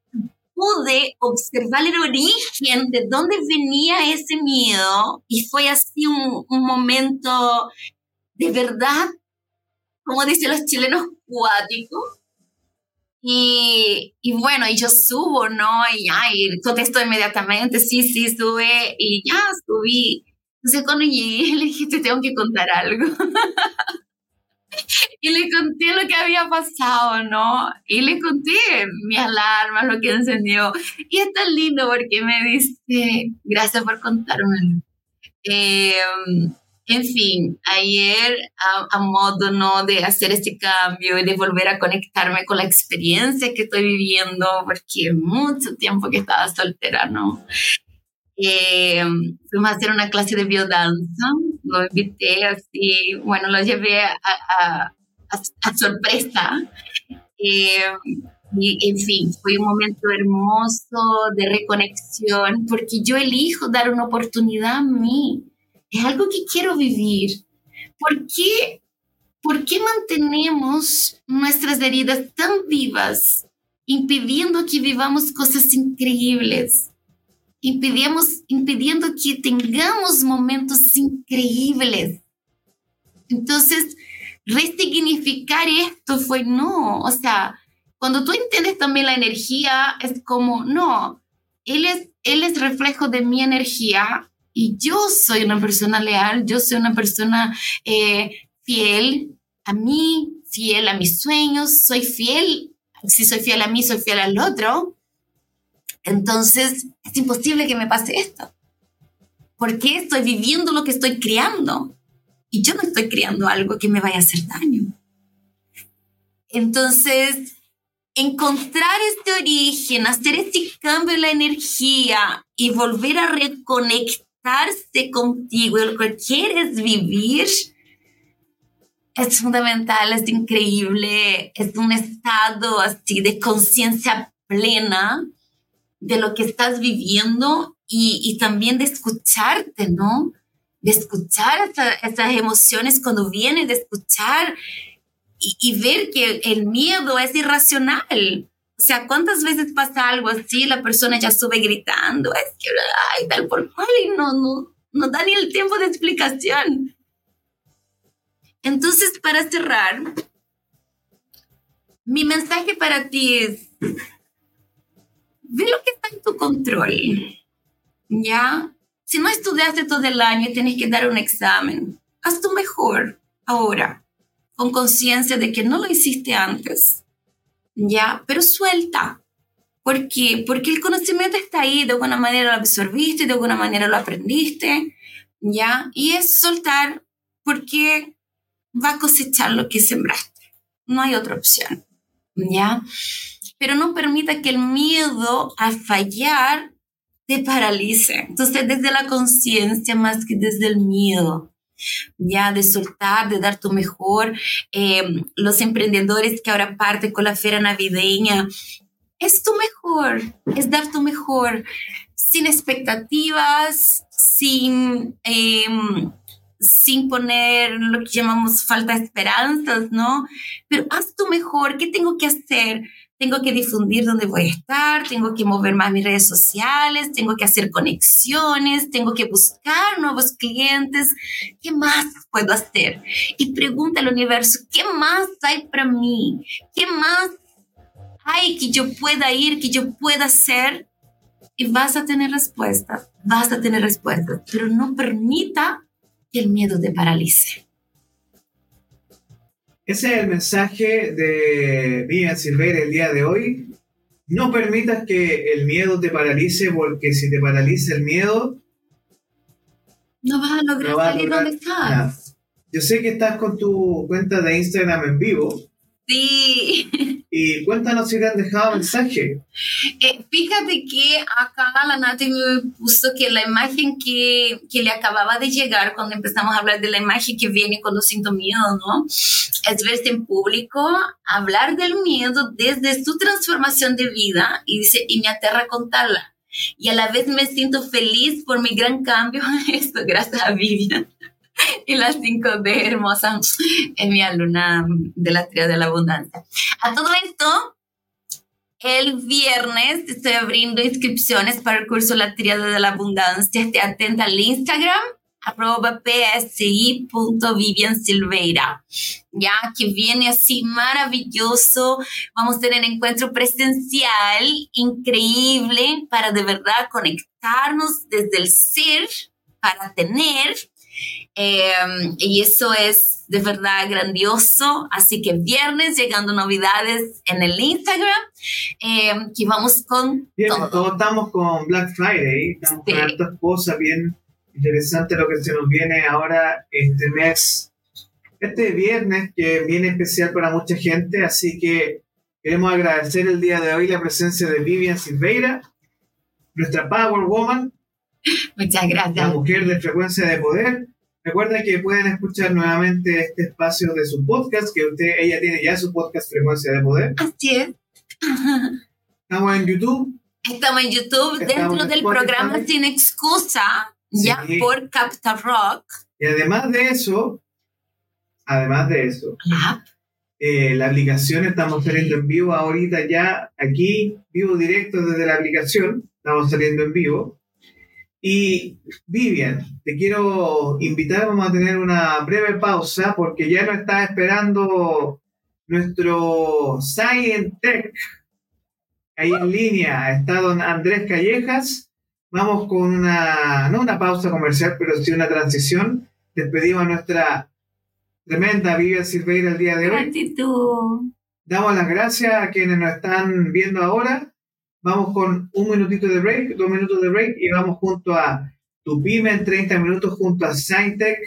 Pude observar el origen de dónde venía ese miedo y fue así un, momento de verdad como dicen los chilenos, cuático. Y, y, bueno, y yo subo, ¿no? Y ya, y contesto inmediatamente, sí, sí, sube, y ya subí. Entonces cuando llegué le dije, te tengo que contar algo. y le conté lo que había pasado, ¿no? Y le conté mi alarma, lo que encendió. Y es tan lindo porque me dice, gracias por contármelo. Eh, en fin, ayer a, modo ¿no? de hacer este cambio y de volver a conectarme con la experiencia que estoy viviendo, porque mucho tiempo que estaba soltera, ¿no? Eh, fuimos a hacer una clase de biodanza, lo invité así, bueno, lo llevé a, a, a, sorpresa. Eh, y, en fin, fue un momento hermoso de reconexión, porque yo elijo dar una oportunidad a mí es algo que quiero vivir. ¿Por qué, ¿Por qué mantenemos nuestras heridas tan vivas, impidiendo que vivamos cosas increíbles? Impedimos, impidiendo que tengamos momentos increíbles. Entonces, resignificar esto fue no, o sea, cuando tú entiendes también la energía, es como, no, él es, él es reflejo de mi energía y yo soy una persona leal, yo soy una persona eh, fiel a mí, fiel a mis sueños, soy fiel, si soy fiel a mí, soy fiel al otro. Entonces, es imposible que me pase esto. Porque estoy viviendo lo que estoy creando. Y yo no estoy creando algo que me vaya a hacer daño. Entonces, encontrar este origen, hacer este cambio en la energía y volver a reconectarse contigo, lo que quieres vivir, es fundamental, es increíble, es un estado así de conciencia plena de lo que estás viviendo y, y también de escucharte, ¿no? De escuchar esas emociones cuando vienen, de escuchar y, y, ver que el miedo es irracional. O sea, ¿cuántas veces pasa algo así? La persona ya sube gritando, es que, ay, tal por cual, y no, no, no da ni el tiempo de explicación. Entonces, para cerrar, mi mensaje para ti es, ve lo que está en tu control, ¿ya? Si no estudiaste todo el año y tienes que dar un examen, haz tu mejor ahora, con conciencia de que no lo hiciste antes, ¿ya? Pero suelta. ¿Por qué? Porque el conocimiento está ahí, de alguna manera lo absorbiste, de alguna manera lo aprendiste, ¿ya? Y es soltar porque va a cosechar lo que sembraste. No hay otra opción, ¿ya? Pero no permita que el miedo a fallar te paralice. Entonces, desde la conciencia más que desde el miedo, ya de soltar, de dar tu mejor. Eh, los emprendedores que ahora parten con la feria navideña, es tu mejor, es dar tu mejor, sin expectativas, sin... Em, sin poner lo que llamamos falta de esperanzas, ¿no? Pero haz tu mejor, ¿qué tengo que hacer? Tengo que difundir dónde voy a estar, tengo que mover más mis redes sociales, tengo que hacer conexiones, tengo que buscar nuevos clientes. ¿Qué más puedo hacer? Y pregunta al universo, ¿qué más hay para mí? ¿Qué más hay que yo pueda ir, que yo pueda hacer? Y vas a tener respuestas, vas a tener respuestas, pero no permita que el miedo te paralice. Ese es el mensaje de Vivian Silveira el día de hoy. No permitas que el miedo te paralice, porque si te paraliza el miedo, no vas a lograr salir donde estás. Yo sé que estás con tu cuenta de Instagram en vivo. Sí. Y cuéntanos si te han dejado mensaje. Eh, fíjate que acá la Nati me puso que la imagen que, que, le acababa de llegar cuando empezamos a hablar de la imagen que viene cuando siento miedo, ¿no? Es verse en público, hablar del miedo desde su transformación de vida y dice, y me aterra contarla. Y a la vez me siento feliz por mi gran cambio. Esto gracias a Vivian. y las 5D hermosa en mi alumna de la tría de la abundancia. A todo esto, el viernes estoy abriendo inscripciones para el curso La Triada de la Abundancia. Esté atenta al Instagram, arroba psi.viviansilveira. Ya que viene así maravilloso. Vamos a tener encuentro presencial increíble para de verdad conectarnos desde el ser para tener Em, y eso es de verdad grandioso. Así que viernes llegando novedades en el Instagram, eh, que vamos con bien, todo. estamos con Black Friday, estamos con hartas cosas, bien interesante lo que se nos viene ahora este mes, este viernes que viene especial para mucha gente, así que queremos agradecer el día de hoy la presencia de Vivian Silveira, nuestra Power Woman. Muchas gracias. La mujer de frecuencia de poder Recuerden que pueden escuchar nuevamente este espacio de su podcast, que usted, ella tiene ya su podcast Frecuencia de Poder. Así es. Estamos en YouTube. Estamos en YouTube, dentro del programa Sin Excusa. ya por Capta Rock. Y además de eso, además de eso, eh, la aplicación estamos saliendo en vivo ahorita ya aquí, vivo directo desde la aplicación, estamos saliendo en vivo. Y Vivian, te quiero invitar, vamos a tener una breve pausa porque ya nos está esperando nuestro Science Tech. Ahí en línea está don Andrés Callejas. Vamos con una, no una pausa comercial, pero sí una transición. Despedimos a nuestra tremenda Vivian Silveira el día de hoy. Damos las gracias a quienes nos están viendo ahora. Vamos con un minutito de break, dos minutos de break y vamos junto a Tu Pyme en 30 minutos junto a Scientech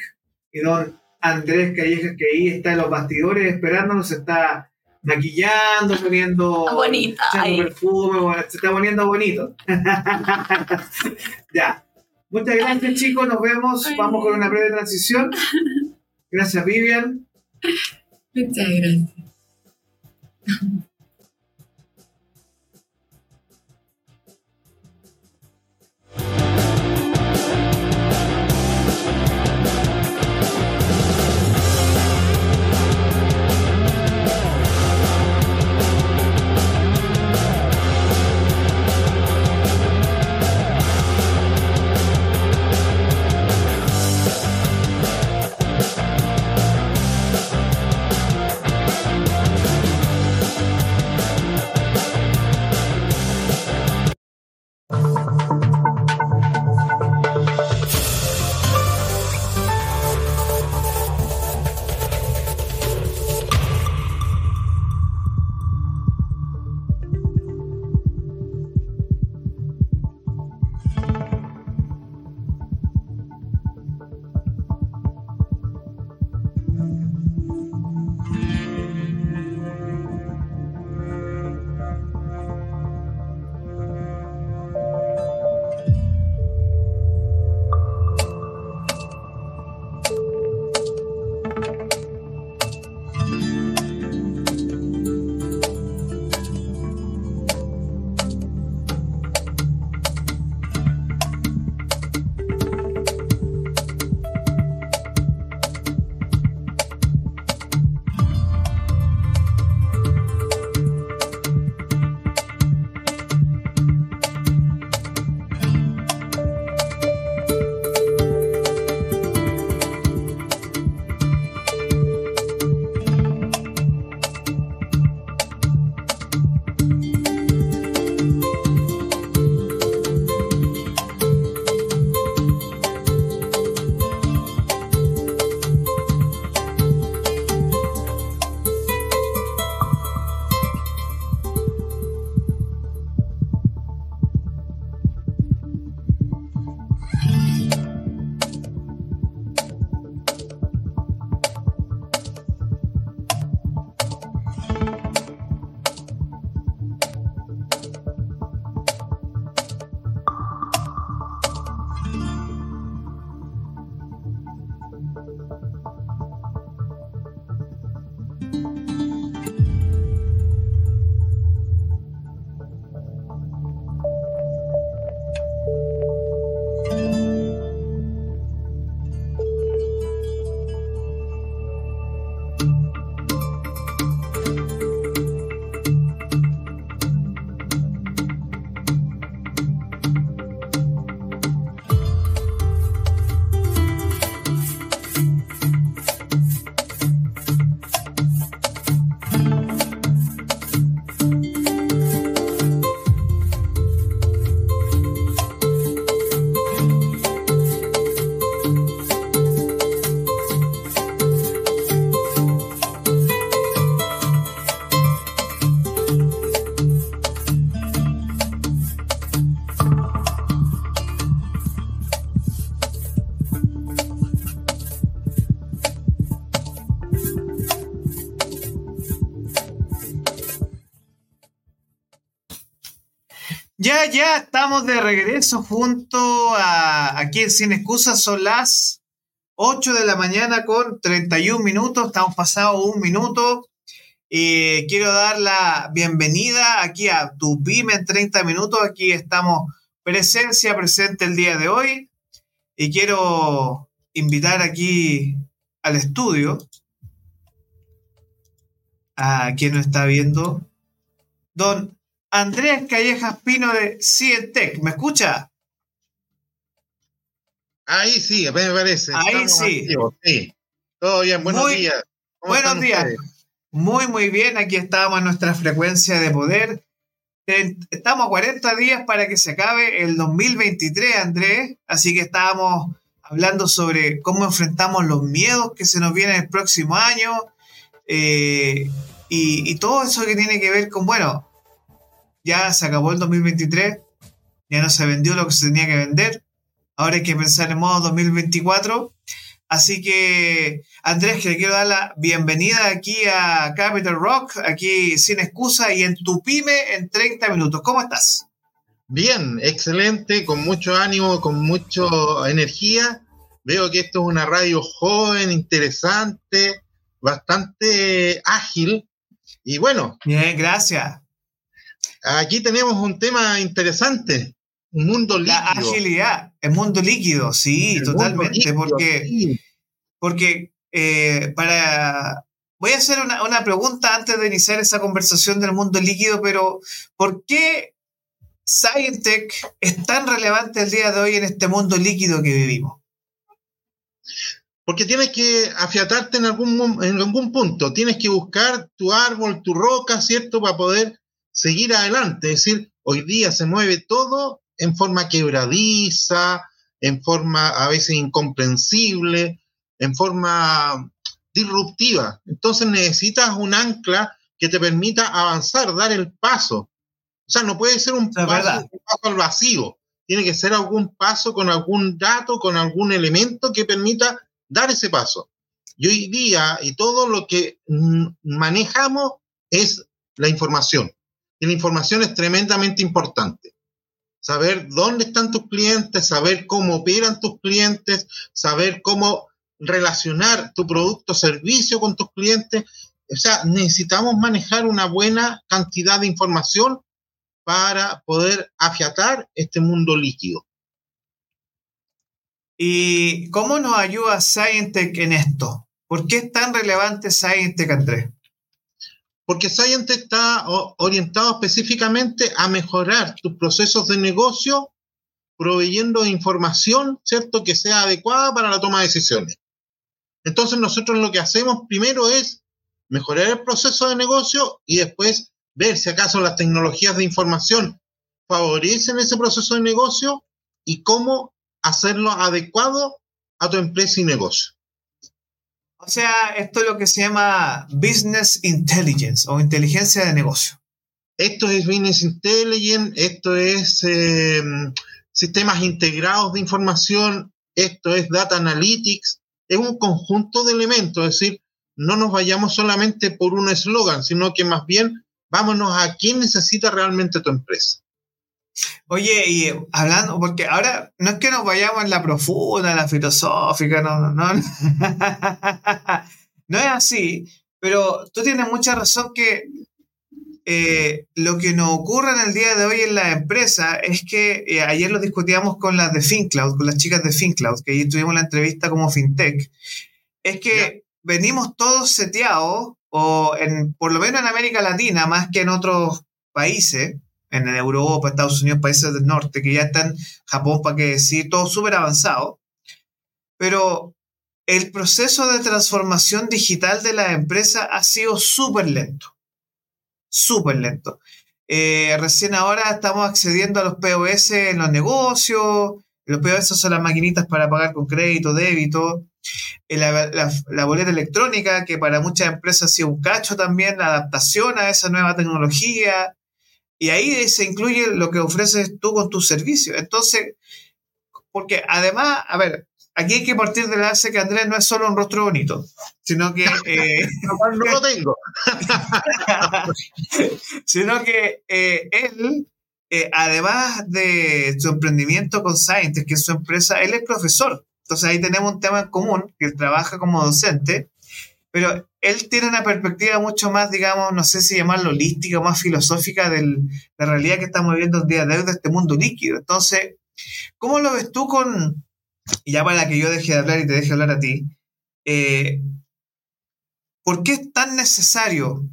y don Andrés Callejas que ahí está en los bastidores esperándonos, está maquillando, poniendo bonita, perfume, se está poniendo bonito. ya. Muchas gracias chicos, nos vemos. Vamos con una breve transición. Gracias Vivian. Muchas gracias. Estamos de regreso junto a aquí en Sin Excusas. Son las 8 de la mañana con 31 minutos. Estamos pasado un minuto. y quiero dar la bienvenida aquí a Tu Pyme en 30 minutos. Aquí estamos presencia presente el día de hoy. y quiero invitar aquí al estudio a quien nos está viendo, don Andrés Callejas Pino de Cientec. ¿Me escucha? Ahí sí, me parece. Ahí sí. sí. Todo bien, buenos días. Buenos días. Muy, muy bien. Aquí estamos en nuestra frecuencia de poder. Estamos a 40 días para que se acabe el 2023, Andrés. Así que estábamos hablando sobre cómo enfrentamos los miedos que se nos vienen el próximo año. Eh, y, todo eso que tiene que ver con, bueno, ya se acabó el 2023, ya no se vendió lo que se tenía que vender, ahora hay que pensar en modo 2024. Así que, Andrés, que le quiero dar la bienvenida aquí a Capital Rock, aquí sin excusa y en tu pyme en 30 minutos. ¿Cómo estás? Bien, excelente, con mucho ánimo, con mucha energía. Veo que esto es una radio joven, interesante, bastante ágil y bueno. Bien, gracias. Aquí tenemos un tema interesante. Un mundo líquido. La agilidad, el mundo líquido, sí, totalmente. porque, porque eh, para. Voy a hacer una, una pregunta antes de iniciar esa conversación del mundo líquido, pero ¿por qué Scientech es tan relevante el día de hoy en este mundo líquido que vivimos? Porque tienes que afiatarte en algún, en algún punto, tienes que buscar tu árbol, tu roca, ¿cierto? Para poder seguir adelante. Es decir, hoy día se mueve todo en forma quebradiza, en forma a veces incomprensible, en forma disruptiva. Entonces necesitas un ancla que te permita avanzar, dar el paso. O sea, no puede ser un, paso, un paso, al vacío. Tiene que ser algún paso con algún dato, con algún elemento que permita dar ese paso. Y hoy día, y todo lo que manejamos es la información. Y la información es tremendamente importante. Saber dónde están tus clientes, saber cómo operan tus clientes, saber cómo relacionar tu producto o servicio con tus clientes. O sea, necesitamos manejar una buena cantidad de información para poder afiatar este mundo líquido. ¿Y cómo nos ayuda Scientech en esto? ¿Por qué es tan relevante Scientech, Andrés? Porque Scientech está orientado específicamente a mejorar tus procesos de negocio, proveyendo información, ¿cierto?, que sea adecuada para la toma de decisiones. Entonces nosotros lo que hacemos primero es mejorar el proceso de negocio y después ver si acaso las tecnologías de información favorecen ese proceso de negocio y cómo hacerlo adecuado a tu empresa y negocio. O sea, esto es lo que se llama Business Intelligence o inteligencia de negocio. Esto es Business Intelligence, esto es eh, sistemas integrados de información, esto es Data Analytics, es un conjunto de elementos, es decir, no nos vayamos solamente por un eslogan, sino que más bien vámonos a quién necesita realmente tu empresa. Oye, y hablando, porque ahora no es que nos vayamos en la profunda, en la filosófica, no, no, no. no es así, pero tú tienes mucha razón que eh, lo que nos ocurre en el día de hoy en la empresa es que eh, ayer lo discutíamos con las de FinCloud, con las chicas de FinCloud, que ayer tuvimos la entrevista como FinTech, es que venimos todos seteados, o en, por lo menos en América Latina, más que en otros países, en Europa, Estados Unidos, países del norte, que ya están, Japón, para qué decir, todo súper avanzado. Pero el proceso de transformación digital de la empresa ha sido súper lento. Súper lento. Eh, recién ahora estamos accediendo a los POS en los negocios. Los POS son las maquinitas para pagar con crédito, débito. Eh, la, la, boleta electrónica, que para muchas empresas ha sido un cacho también, la adaptación a esa nueva tecnología. Y ahí se incluye lo que ofreces tú con tu servicio. Entonces, porque además, a ver, aquí hay que partir de la base que Andrés no es solo un rostro bonito, sino que... Eh, no lo tengo. sino que eh, él, eh, además de su emprendimiento con Science, que es su empresa, él es profesor. Entonces ahí tenemos un tema en común, que él trabaja como docente, pero él tiene una perspectiva mucho más, digamos, no sé si llamarlo holística, más filosófica de la realidad que estamos viviendo el día de hoy de este mundo líquido. Entonces, ¿cómo lo ves tú con, ya para que yo deje de hablar y te deje hablar a ti, eh, ¿por qué es tan necesario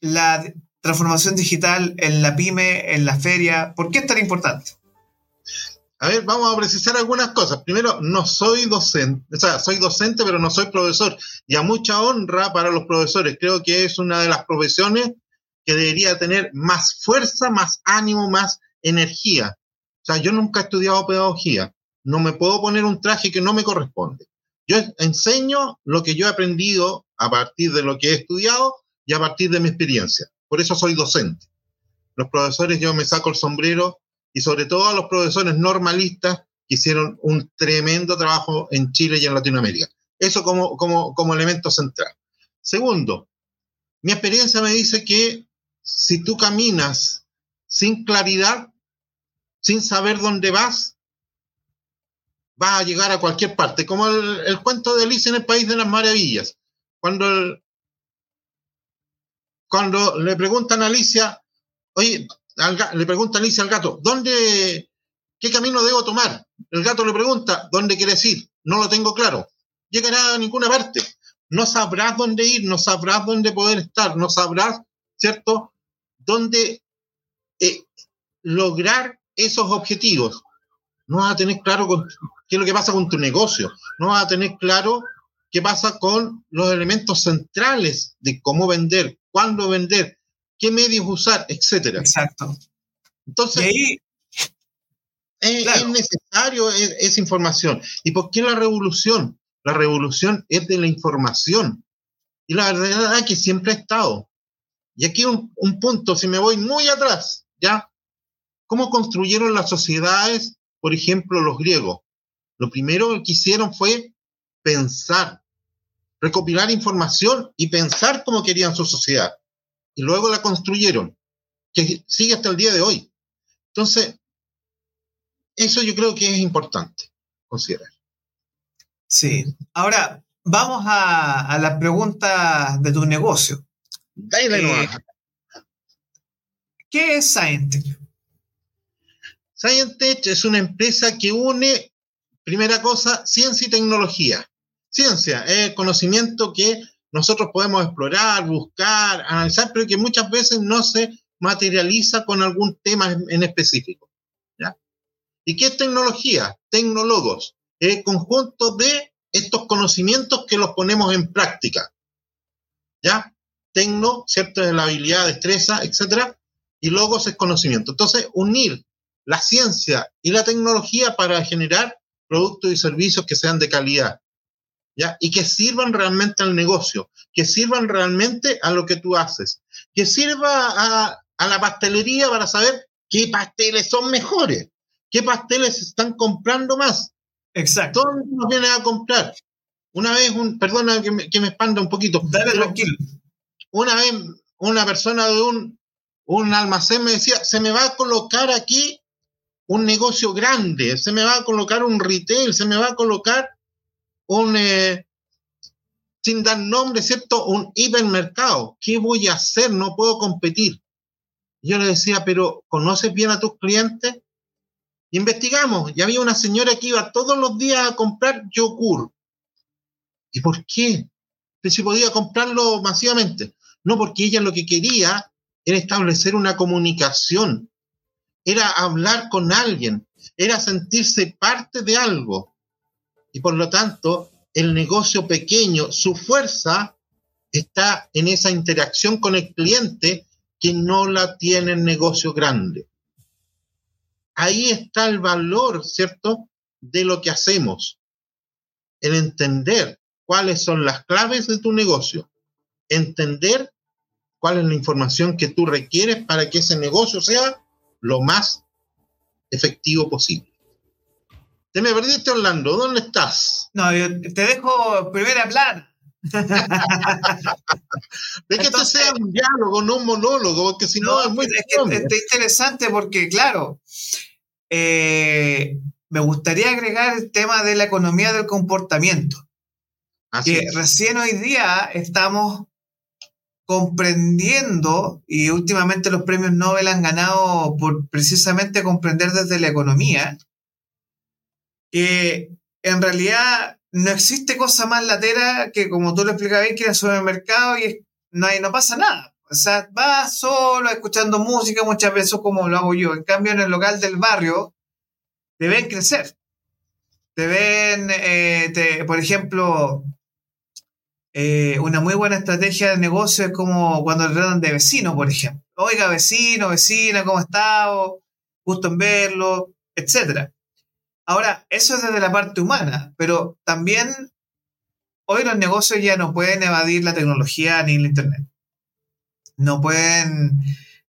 la transformación digital en la pyme, en la feria? ¿Por qué es tan importante? A ver, vamos a precisar algunas cosas. Primero, no soy docente, o sea, soy docente, pero no soy profesor. Y a mucha honra para los profesores. Creo que es una de las profesiones que debería tener más fuerza, más ánimo, más energía. O sea, yo nunca he estudiado pedagogía. No me puedo poner un traje que no me corresponde. Yo enseño lo que yo he aprendido a partir de lo que he estudiado y a partir de mi experiencia. Por eso soy docente. Los profesores, yo me saco el sombrero y sobre todo a los profesores normalistas que hicieron un tremendo trabajo en Chile y en Latinoamérica. Eso como, como, como elemento central. Segundo, mi experiencia me dice que si tú caminas sin claridad, sin saber dónde vas, vas a llegar a cualquier parte. Como el, cuento de Alicia en el País de las Maravillas. Cuando, cuando le preguntan a Alicia, oye, le pregunta Alicia al gato, ¿dónde, qué camino debo tomar? El gato le pregunta, ¿dónde quieres ir? No lo tengo claro. Llegará a ninguna parte. No sabrás dónde ir, no sabrás dónde poder estar, no sabrás, ¿cierto?, dónde eh, lograr esos objetivos. No vas a tener claro qué es lo que pasa con tu negocio. No vas a tener claro qué pasa con los elementos centrales de cómo vender, cuándo vender, qué medios usar, etcétera. Exacto. Entonces, es, necesario esa información. ¿Y por qué la revolución? La revolución es de la información. Y la verdad es que siempre ha estado. Y aquí un, un punto, si me voy muy atrás, ¿ya? ¿Cómo construyeron las sociedades, por ejemplo, los griegos? Lo primero que hicieron fue pensar, recopilar información y pensar cómo querían su sociedad y luego la construyeron, que sigue hasta el día de hoy. Entonces, eso yo creo que es importante considerar. Sí. Ahora, vamos a, a la pregunta de tu negocio. Dale, eh, ¿Qué es Scientech? Scientech es una empresa que une, primera cosa, ciencia y tecnología. Ciencia es conocimiento que nosotros podemos explorar, buscar, analizar, pero que muchas veces no se materializa con algún tema en específico. ¿ya? ¿Y qué es tecnología? Tecnólogos. El conjunto de estos conocimientos que los ponemos en práctica. ¿Ya? Tecno, ¿cierto? Es la habilidad, destreza, etcétera. Y logos es conocimiento. Entonces, unir la ciencia y la tecnología para generar productos y servicios que sean de calidad. Y que sirvan realmente al negocio, que sirvan realmente a lo que tú haces, que sirva a, la pastelería para saber qué pasteles son mejores, qué pasteles están comprando más. Exacto. Todos nos vienen a comprar. Una vez, un, perdona que me, que me expanda un poquito. Dale, tranquilo. Una vez una persona de un, un almacén me decía, se me va a colocar aquí un negocio grande, se me va a colocar un retail, se me va a colocar un, eh, sin dar nombre, ¿cierto? Un hipermercado. ¿Qué voy a hacer? No puedo competir. Yo le decía, pero ¿conoces bien a tus clientes? Investigamos y había una señora que iba todos los días a comprar yogur. ¿Y por qué? Si podía comprarlo masivamente. No, porque ella lo que quería era establecer una comunicación, era hablar con alguien, era sentirse parte de algo. Y por lo tanto, el negocio pequeño, su fuerza está en esa interacción con el cliente que no la tiene el negocio grande. Ahí está el valor, ¿cierto?, de lo que hacemos. El entender cuáles son las claves de tu negocio. Entender cuál es la información que tú requieres para que ese negocio sea lo más efectivo posible. Te me perdiste, Orlando. ¿Dónde estás? No, yo te dejo primero hablar. de que esto sea un diálogo, no un monólogo, porque si no, es muy. Es, interesante porque, claro, eh, me gustaría agregar el tema de la economía del comportamiento. que recién hoy día estamos comprendiendo, y últimamente los premios Nobel han ganado por precisamente comprender desde la economía, que en realidad no existe cosa más latera que, como tú lo explicabas, que ir al supermercado y no, no pasa nada. O sea, vas solo escuchando música muchas veces como lo hago yo. En cambio, en el local del barrio, te ven crecer. Te ven, eh, por ejemplo, eh, una muy buena estrategia de negocio es como cuando le tratan de vecino, por ejemplo. Oiga, vecino, vecina, ¿cómo está? Gusto en verlo, etcétera. Ahora, eso es desde la parte humana, pero también hoy los negocios ya no pueden evadir la tecnología ni el Internet. No pueden,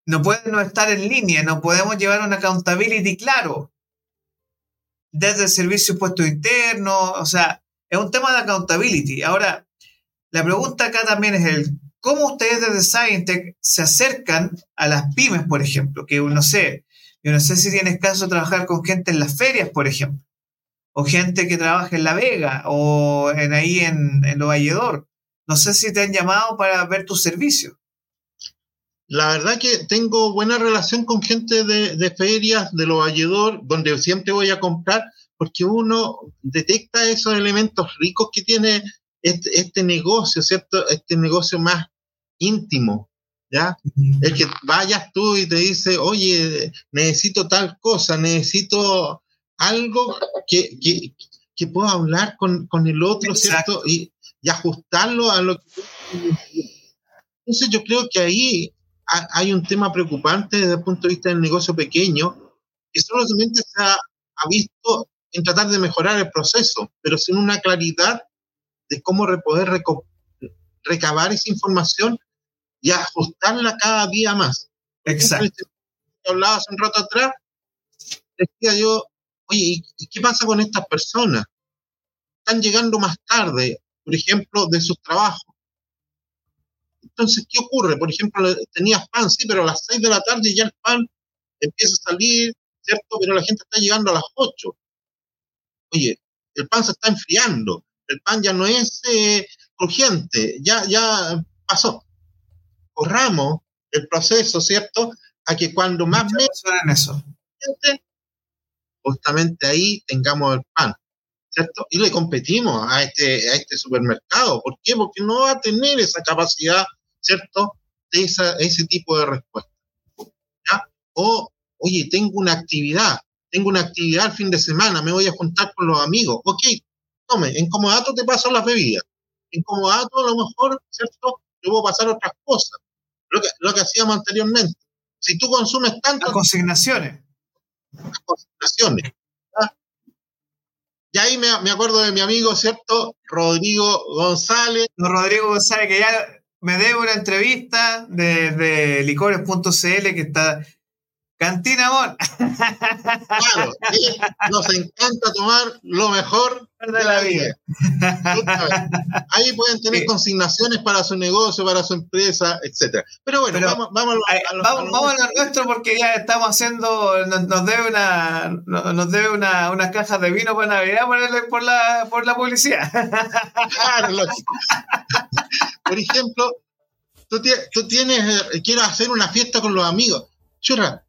no estar en línea, no podemos llevar una accountability claro. Desde el servicio puesto interno, o sea, es un tema de accountability. Ahora, la pregunta acá también es el cómo ustedes desde Scientech se acercan a las pymes, por ejemplo, que no sé, yo no sé si tienes caso trabajar con gente en las ferias, por ejemplo, o gente que trabaja en La Vega o en ahí en, en Lo Valledor. No sé si te han llamado para ver tus servicios. La verdad que tengo buena relación con gente de, ferias, de Lo Valledor, donde siempre voy a comprar, porque uno detecta esos elementos ricos que tiene este, este negocio, ¿cierto? Este negocio más íntimo, ¿ya? Es que vayas tú y te dice, oye, necesito tal cosa, necesito algo que, que, pueda hablar con, el otro, ¿cierto? Y, ajustarlo a lo que... Entonces yo creo que ahí hay un tema preocupante desde el punto de vista del negocio pequeño, que solamente se ha, visto en tratar de mejorar el proceso, pero sin una claridad de cómo poder recabar esa información y ajustarla cada día más. Exacto. Hablaba hace un rato atrás, decía yo, oye, ¿y qué pasa con estas personas? Están llegando más tarde, por ejemplo, de sus trabajos. Entonces, ¿qué ocurre? Por ejemplo, tenías pan, sí, pero a las 6 de la tarde ya el pan empieza a salir, ¿cierto? Pero la gente está llegando a las 8. Oye, el pan se está enfriando, el pan ya no es eh, crujiente, ya, ya pasó corramos el proceso, ¿cierto? A que cuando más me en eso. justamente ahí tengamos el pan, ¿cierto? Y le competimos a este, a este supermercado. ¿Por qué? Porque no va a tener esa capacidad, ¿cierto? De ese tipo de respuesta. ¿ya? O, oye, tengo una actividad, tengo una actividad el fin de semana, me voy a juntar con los amigos. Ok, tome, en Comodato te paso las bebidas. En Comodato a lo mejor, ¿cierto? Te puedo pasar otras cosas lo que, hacíamos anteriormente. Si tú consumes tanto... Las consignaciones. Las consignaciones. Y ahí me, acuerdo de mi amigo, ¿cierto? Rodrigo González. Rodrigo González, que ya me debe una entrevista de, de licores.cl que está Cantina Amor. Claro, nos encanta tomar lo mejor de la vida. Ahí pueden tener consignaciones para su negocio, para su empresa, etcétera. Pero bueno, vamos, vamos, a, lo, vamos, vamos a lo nuestro porque ya estamos haciendo, nos, debe una, nos debe una, unas cajas de vino para Navidad por, por, la, por la publicidad. Claro, por ejemplo, tú, tú tienes, eh, quieres hacer una fiesta con los amigos. Churra,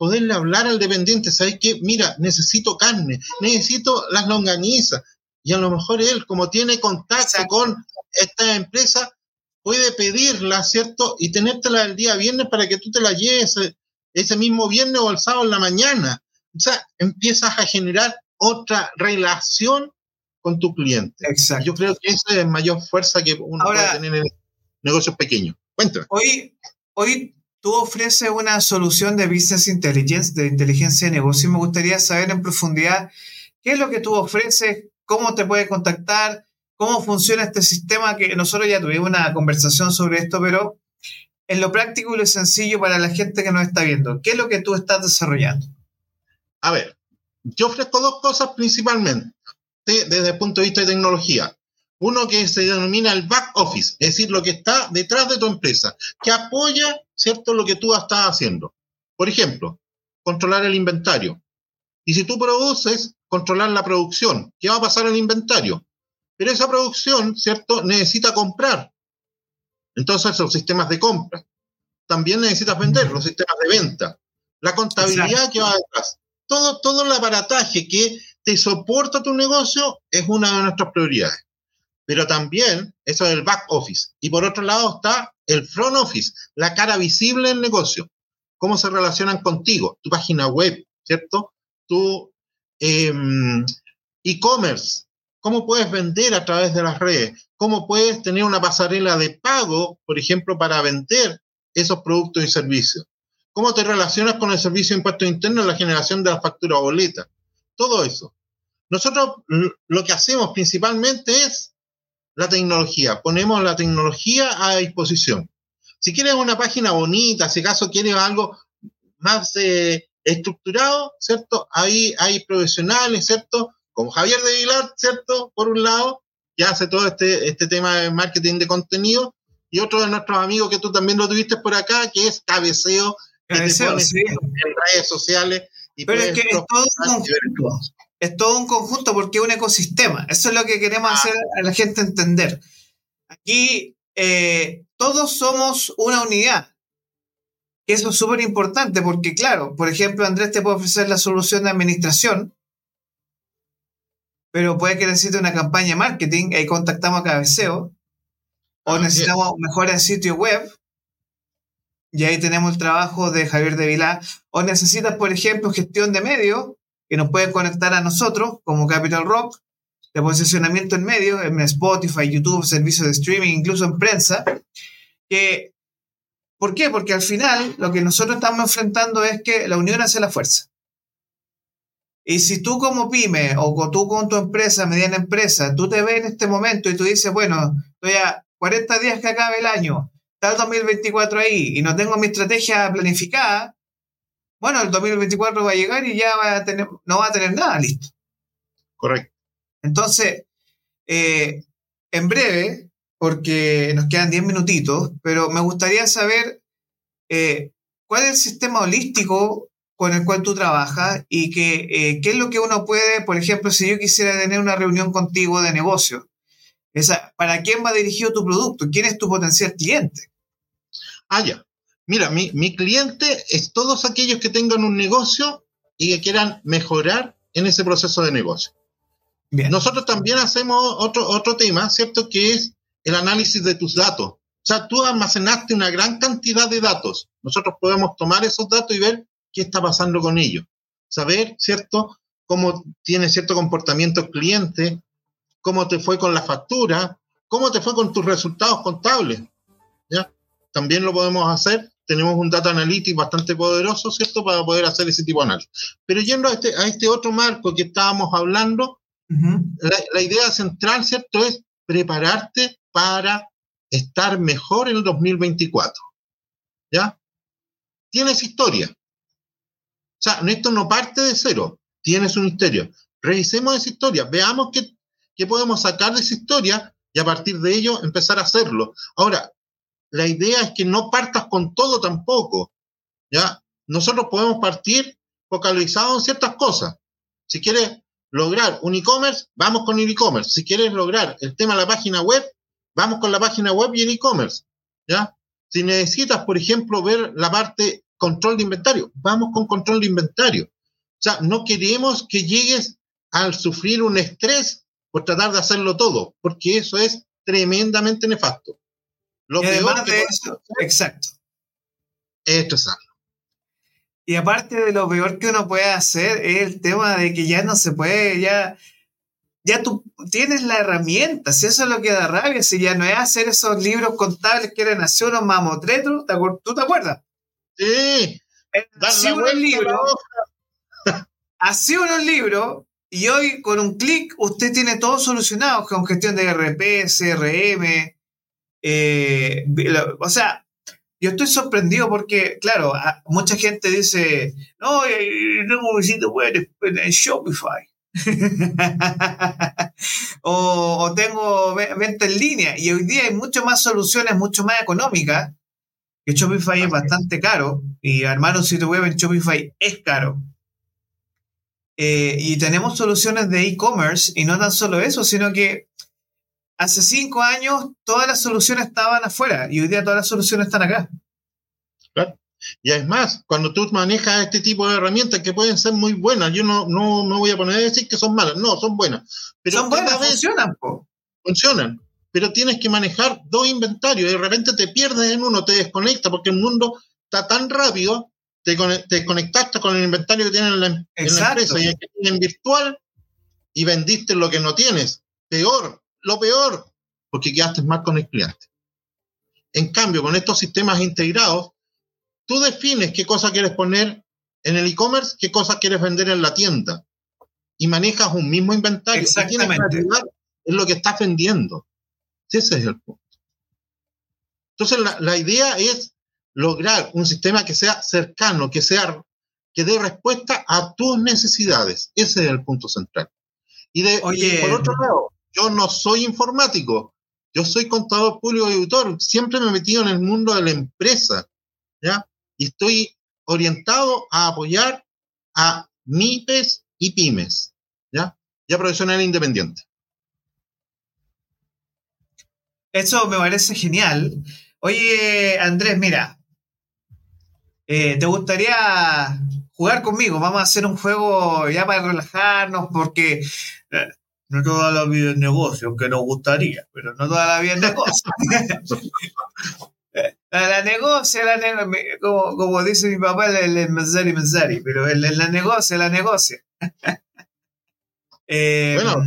poderle hablar al dependiente, ¿sabes qué? Mira, necesito carne, necesito las longanizas. Y a lo mejor él, como tiene contacto con esta empresa, puede pedirla, ¿cierto? Y tenértela el día viernes para que tú te la lleves ese mismo viernes o el sábado en la mañana. O sea, empiezas a generar otra relación con tu cliente. Exacto. Yo creo que esa es mayor fuerza que uno puede tener en negocios pequeños. Cuéntame. Hoy, hoy tú ofreces una solución de business intelligence, de inteligencia de negocio, y me gustaría saber en profundidad qué es lo que tú ofreces, cómo te puedes contactar, cómo funciona este sistema, que nosotros ya tuvimos una conversación sobre esto, pero en lo práctico y lo sencillo para la gente que nos está viendo, ¿qué es lo que tú estás desarrollando? A ver, yo ofrezco dos cosas principalmente desde el punto de vista de tecnología. Uno que se denomina el back office, es decir, lo que está detrás de tu empresa, que apoya, ¿cierto?, lo que tú estás haciendo. Por ejemplo, controlar el inventario. Y si tú produces, controlar la producción. ¿Qué va a pasar en el inventario? Pero esa producción, ¿cierto?, necesita comprar. Entonces, los sistemas de compra. También necesitas vender, los sistemas de venta. La contabilidad que va detrás. Todo, todo el aparataje que que soporta tu negocio es una de nuestras prioridades. Pero también eso es el back office. Y por otro lado está el front office, la cara visible del negocio. Cómo se relacionan contigo, tu página web, ¿cierto? Tu em, e-commerce, cómo puedes vender a través de las redes, cómo puedes tener una pasarela de pago, por ejemplo, para vender esos productos y servicios. ¿Cómo te relacionas con el servicio de impuestos internos la generación de la factura boleta? Todo eso. Nosotros lo que hacemos principalmente es la tecnología. Ponemos la tecnología a disposición. Si quieres una página bonita, si acaso quieres algo más eh, estructurado, ¿cierto? Ahí hay profesionales, ¿cierto? Como Javier de Vilar, ¿cierto? Por un lado, que hace todo este, este tema de marketing de contenido, y otro de nuestros amigos que tú también lo tuviste por acá, que es Cabeceo, Cabeceo sí. en redes sociales. Y Pero es que es todo, un conjunto, es todo un conjunto porque es un ecosistema. Eso es lo que queremos ah. hacer a la gente entender. Aquí eh, todos somos una unidad. Y eso es súper importante porque, claro, por ejemplo, Andrés te puede ofrecer la solución de administración, pero puede que necesite una campaña de marketing, ahí contactamos a Cabeceo, o necesitamos mejor en sitio web, y ahí tenemos el trabajo de Javier de Vilá, o necesitas, por ejemplo, gestión de medios, que nos pueden conectar a nosotros, como Capital Rock, de posicionamiento en medios, en Spotify, YouTube, servicios de streaming, incluso en prensa, ¿Por qué? Porque al final lo que nosotros estamos enfrentando es que la unión hace la fuerza. Y si tú como pyme o tú con tu empresa, mediana empresa, tú te ves en este momento y tú dices, bueno, estoy a 40 días que acabe el año, está el 2024 ahí y no tengo mi estrategia planificada, bueno, el 2024 va a llegar y ya va a tener, no va a tener nada listo. Correcto. Entonces, eh, en breve, porque nos quedan 10 minutitos, pero me gustaría saber eh, cuál es el sistema holístico con el cual tú trabajas y que, eh, qué es lo que uno puede, por ejemplo, si yo quisiera tener una reunión contigo de negocio, esa, ¿para quién va dirigido tu producto? ¿Quién es tu potencial cliente? Ah, ya. Mira, mi, mi cliente es todos aquellos que tengan un negocio y que quieran mejorar en ese proceso de negocio. Bien. Nosotros también hacemos otro, otro tema, ¿cierto? Que es el análisis de tus datos. O sea, tú almacenaste una gran cantidad de datos. Nosotros podemos tomar esos datos y ver qué está pasando con ellos. Saber, ¿cierto?, cómo tiene cierto comportamiento el cliente, cómo te fue con la factura, cómo te fue con tus resultados contables. ¿Ya? También lo podemos hacer. Tenemos un data analytics bastante poderoso, ¿cierto?, para poder hacer ese tipo de análisis. Pero yendo a este, a este otro marco que estábamos hablando, la, la idea central, ¿cierto?, es prepararte para estar mejor en el 2024. ¿Ya? Tienes historia. O sea, esto no parte de cero, tienes una historia. Revisemos esa historia, veamos qué, qué podemos sacar de esa historia y a partir de ello empezar a hacerlo. Ahora, la idea es que no partas con todo tampoco. ¿ya? Nosotros podemos partir focalizados en ciertas cosas. Si quieres lograr un e-commerce, vamos con el e-commerce. Si quieres lograr el tema de la página web, vamos con la página web y el e-commerce. ¿ya? Si necesitas, por ejemplo, ver la parte control de inventario. Vamos con control de inventario. O sea, no queremos que llegues al sufrir un estrés por tratar de hacerlo todo, porque eso es tremendamente nefasto. Lo peor de eso, exacto. Esto es algo. Y aparte de lo peor que uno puede hacer es el tema de que ya no se puede, ya, ya tú tienes la herramienta, si eso es lo que da rabia, si ya no es hacer esos libros contables que eran así unos mamotretos, ¿tú te acuerdas? Sí. Así unos libros. así unos libros. Y hoy con un clic usted tiene todo solucionado con gestión de RP, CRM. Eh, o sea, yo estoy sorprendido porque, claro, mucha gente dice, no, no necesito web en Shopify. o, o, tengo venta en línea. Y hoy día hay muchas más soluciones, mucho más económicas, que Shopify es bastante caro y armar un sitio web en Shopify es caro. Eh, y tenemos soluciones de e-commerce y no tan solo eso, sino que hace cinco años todas las soluciones estaban afuera y hoy día todas las soluciones están acá. Y además, cuando tú manejas este tipo de herramientas que pueden ser muy buenas, yo no, no, no voy a poner a decir que son malas, no, son buenas. Pero son buenas, funcionan, Funcionan, pero tienes que manejar dos inventarios y de repente te pierdes en uno, te desconectas porque el mundo está tan rápido, te, desconectaste con el inventario que tienes en la, en la empresa y en virtual y vendiste lo que no tienes. Peor, lo peor, porque quedaste mal con el cliente. En cambio, con estos sistemas integrados, tú defines qué cosa quieres poner en el e-commerce, qué cosa quieres vender en la tienda. Y manejas un mismo inventario. Exactamente. Es lo que estás vendiendo. Ese es el punto. Entonces, la, la, idea es lograr un sistema que sea cercano, que sea que dé respuesta a tus necesidades. Ese es el punto central. Y, de, y por otro lado, yo no soy informático, yo soy contador público y auditor, siempre me he metido en el mundo de la empresa, ¿ya? y estoy orientado a apoyar a MIPES y pymes, ¿ya? Ya profesional independiente. Eso me parece genial. Oye, Andrés, mira, eh, ¿te gustaría jugar conmigo? Vamos a hacer un juego ya para relajarnos, porque eh, no toda la vida es negocio, aunque nos gustaría, pero no toda la vida es negocio. La, negocia, la como, como, dice mi papá, el, el menzari menzari, pero el, la negocia, la negocia. eh, bueno,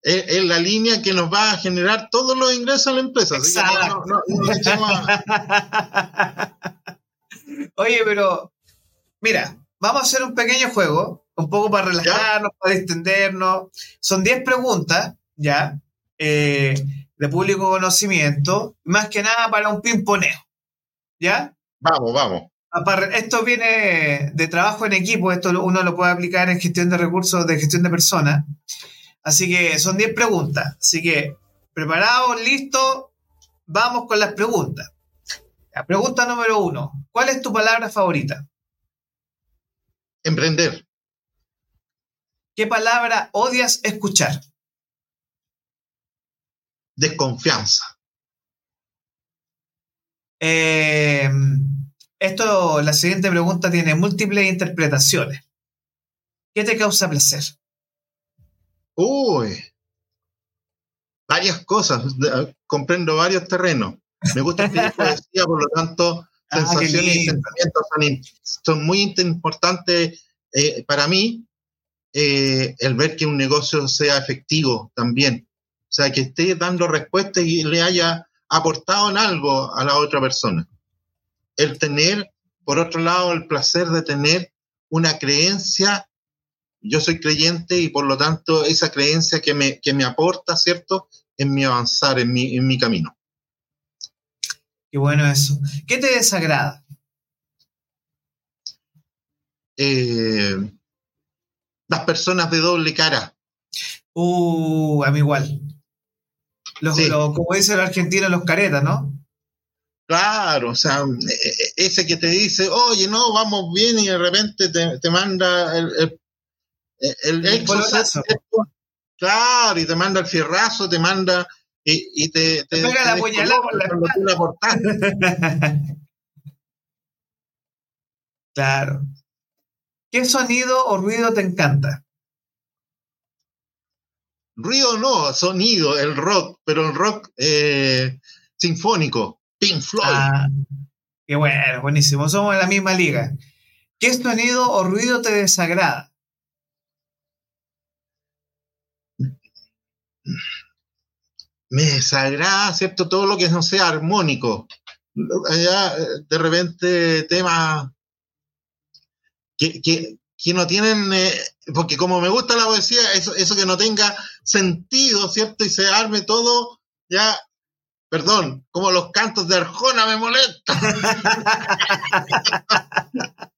es, es, la línea que nos va a generar todos los ingresos a la empresa. Exacto. No, Oye, pero mira, vamos a hacer un pequeño juego, un poco para relajarnos, para distendernos. Son 10 preguntas, ¿ya? Eh, de público conocimiento, más que nada para un pimponeo. ¿Ya? Vamos, vamos. Esto viene de trabajo en equipo, esto uno lo puede aplicar en gestión de recursos, de gestión de personas. Así que son 10 preguntas. Así que, preparados, listos, vamos con las preguntas. La pregunta número uno, ¿cuál es tu palabra favorita? Emprender. ¿Qué palabra odias escuchar? desconfianza. Eh, esto, la siguiente pregunta tiene múltiples interpretaciones. ¿Qué te causa placer? Uy, varias cosas, comprendo varios terrenos. Me gusta escribir poesía, por lo tanto, ah, sensaciones y sentimientos son, muy importantes eh, para mí. Eh, el ver que un negocio sea efectivo también. O sea, que esté dando respuesta y le haya aportado en algo a la otra persona. El tener, por otro lado, el placer de tener una creencia. Yo soy creyente y por lo tanto esa creencia que me, que me aporta, ¿cierto? En mi avanzar, en mi, en mi camino. Qué bueno eso. ¿Qué te desagrada? Eh, las personas de doble cara. Uh, a mí igual. Los, como dice el argentino, los caretas, ¿no? Claro, o sea, e, e, ese que te dice, oye, no, vamos bien y de repente te, manda el, el, el, claro, y te manda el fierrazo, te manda y, te, te, pega la puñalada por la claro. ¿Qué sonido o ruido te encanta? Ruido no, sonido, el rock, pero el rock eh, sinfónico, Pink Floyd. Ah, qué bueno, buenísimo, somos en la misma liga. ¿Qué sonido o ruido te desagrada? Me desagrada, ¿cierto? Todo lo que no sea armónico. Allá, de repente, temas que, que, que no tienen, eh, porque como me gusta la poesía, eso, eso que no tenga sentido, ¿cierto? Y se arme todo, ya, perdón, como los cantos de Arjona me molesta.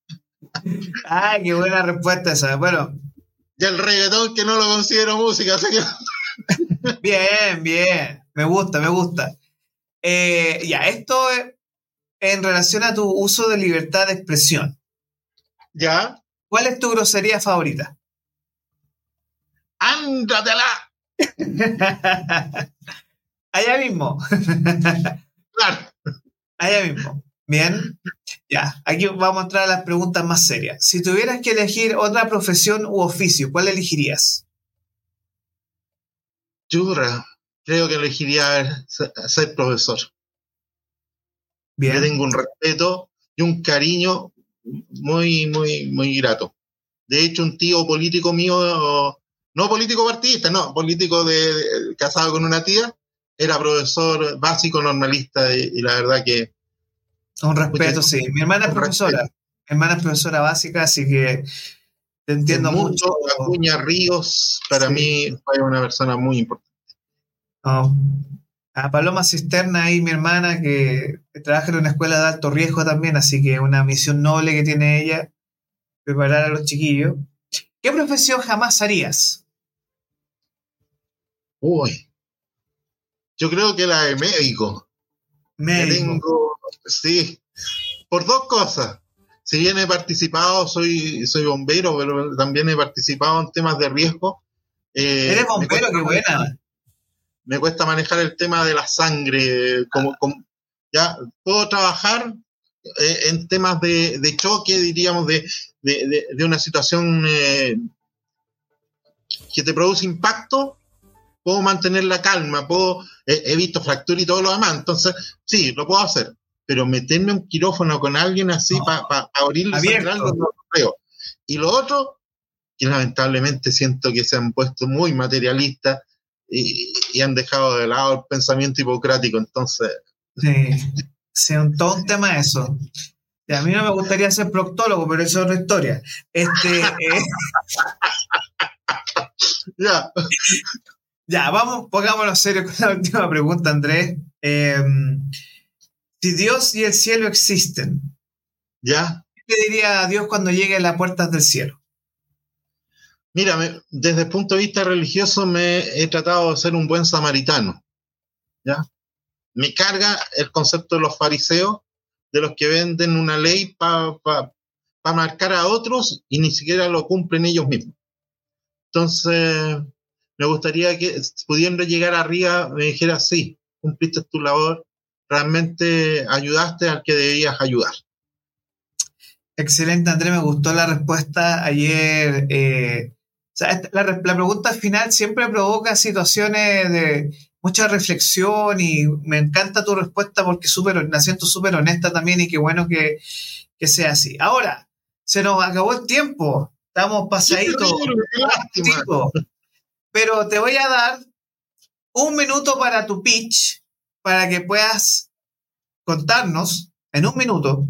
Ay, qué buena respuesta esa. Bueno. Y el reggaetón que no lo considero música, que... bien, bien. Me gusta, me gusta. Eh, ya, esto es en relación a tu uso de libertad de expresión. ¿Ya? ¿Cuál es tu grosería favorita? ¡Ándatela! Allá mismo. claro. Allá mismo. Bien, ya, aquí vamos a entrar a las preguntas más serias. Si tuvieras que elegir otra profesión u oficio, ¿cuál elegirías? Yo creo que elegiría ser profesor. Bien. tengo un respeto y un cariño muy, muy, muy grato. De hecho, un tío político mío, no político partidista, no, político de, casado con una tía, era profesor básico normalista y, la verdad que... Un respeto, sí. Mi hermana es profesora. Mi hermana es profesora básica, así que te entiendo mucho. Acuña Ríos, para mí, fue una persona muy importante. A Paloma Cisterna y mi hermana, que trabaja en una escuela de alto riesgo también, así que una misión noble que tiene ella preparar a los chiquillos. ¿Qué profesión jamás harías? Uy, yo creo que la de médico. Médico. sí, por dos cosas. Si bien he participado, soy, soy bombero, pero también he participado en temas de riesgo. Eh, Eres bombero, qué buena. Me cuesta manejar el tema de la sangre. Como, ya puedo trabajar eh, en temas de, de, choque, diríamos, de, de, una situación eh, que te produce impacto, puedo mantener la calma, puedo, he visto fractura y todo lo demás, entonces sí, lo puedo hacer, pero meterme un quirófano con alguien así para pa, abrirle algo no lo creo. Y lo otro, que lamentablemente siento que se han puesto muy materialistas y, han dejado de lado el pensamiento hipocrático, entonces... Sí, sí un, todo un tema eso a mí no me gustaría ser proctólogo, pero eso es otra historia. Este, eh, ya. Ya, vamos, pongámonos serio con la última pregunta, Andrés. Em, si Dios y el cielo existen, ¿ya? ¿qué le diría a Dios cuando llegue a las puertas del cielo? Mira, desde el punto de vista religioso me he tratado de ser un buen samaritano. ¿Ya? Me carga el concepto de los fariseos de los que venden una ley para marcar a otros y ni siquiera lo cumplen ellos mismos. Entonces, me gustaría que pudiendo llegar arriba me dijera, sí, cumpliste tu labor, realmente ayudaste al que debías ayudar. Excelente, Andrés, me gustó la respuesta ayer. Eh, la, la, pregunta final siempre provoca situaciones de mucha reflexión y me encanta tu respuesta porque super, la siento súper honesta también y qué bueno que, sea así. Ahora, se nos acabó el tiempo, estamos pasaditos. Pero te voy a dar un minuto para tu pitch, para que puedas contarnos en un minuto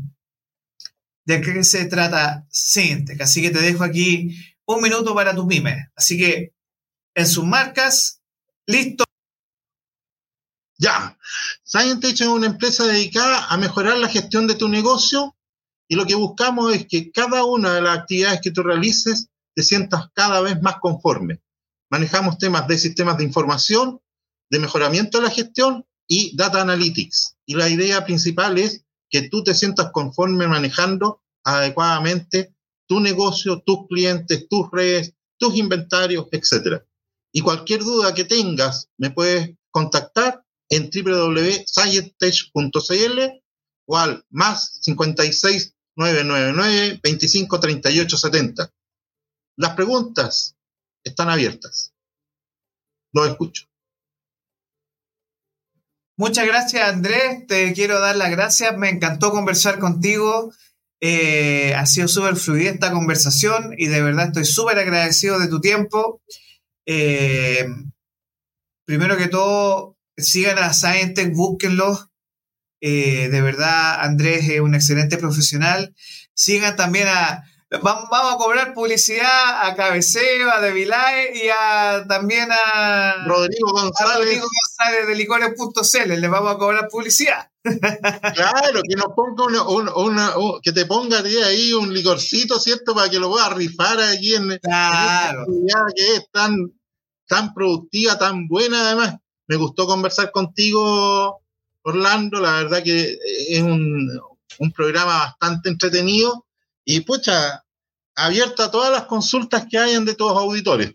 de qué se trata Sintec. Así que te dejo aquí un minuto para tu pyme. Así que en sus marcas, listo. Ya, Scientech es una empresa dedicada a mejorar la gestión de tu negocio y lo que buscamos es que cada una de las actividades que tú realices te sientas cada vez más conforme. Manejamos temas de sistemas de información, de mejoramiento de la gestión y data analytics. Y la idea principal es que tú te sientas conforme manejando adecuadamente tu negocio, tus clientes, tus redes, tus inventarios, etc. Y cualquier duda que tengas, me puedes contactar en www.scientech.cl o al más 56 999 25 38 70. Las preguntas están abiertas. Los escucho. Muchas gracias, Andrés. Te quiero dar las gracias. Me encantó conversar contigo. Eh, ha sido súper fluida esta conversación y de verdad estoy súper agradecido de tu tiempo. Eh, primero que todo, sigan a Scientech, búsquenlos. Eh, de verdad, Andrés es un excelente profesional. Sigan también a. Vamos, a cobrar publicidad a Cabeceo, a Devilae y a, también a Rodrigo González, Rodrigo González de licores.cl. Les vamos a cobrar publicidad. Claro, que nos ponga una, que te ponga ahí un licorcito, ¿cierto? Para que lo puedas rifar allí en, claro. que es tan, tan productiva, tan buena además me gustó conversar contigo, Orlando. La verdad que es un, programa bastante entretenido y, pucha, abierto a todas las consultas que hayan de todos los auditores.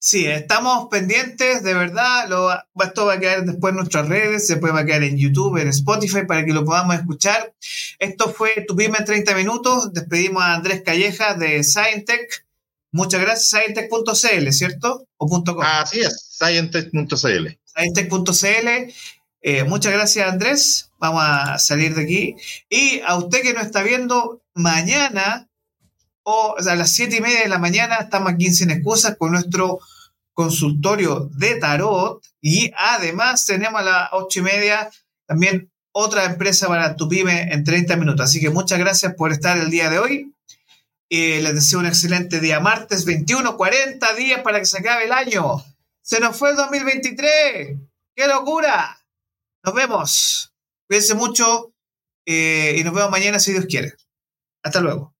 Sí, estamos pendientes, de verdad. Lo, esto va a quedar después en nuestras redes, se puede va a quedar en YouTube, en Spotify, para que lo podamos escuchar. Esto fue Tu Pyme en 30 minutos. Despedimos a Andrés Calleja de Scientech. Muchas gracias, scientech.cl, ¿cierto? O .com. Así es, scientech.cl. Scientech.cl. Eh, muchas gracias, Andrés. Vamos a salir de aquí. Y a usted que nos está viendo, mañana o, a las siete y media de la mañana estamos aquí en Sin Excusas con nuestro consultorio de tarot y además tenemos a las ocho y media también otra empresa para tu pyme en 30 minutos. Así que muchas gracias por estar el día de hoy. Eh, les deseo un excelente día martes 21, 40 días para que se acabe el año. Se nos fue el 2023. ¡Qué locura! Nos vemos. Cuídense mucho eh, y nos vemos mañana si Dios quiere. Hasta luego.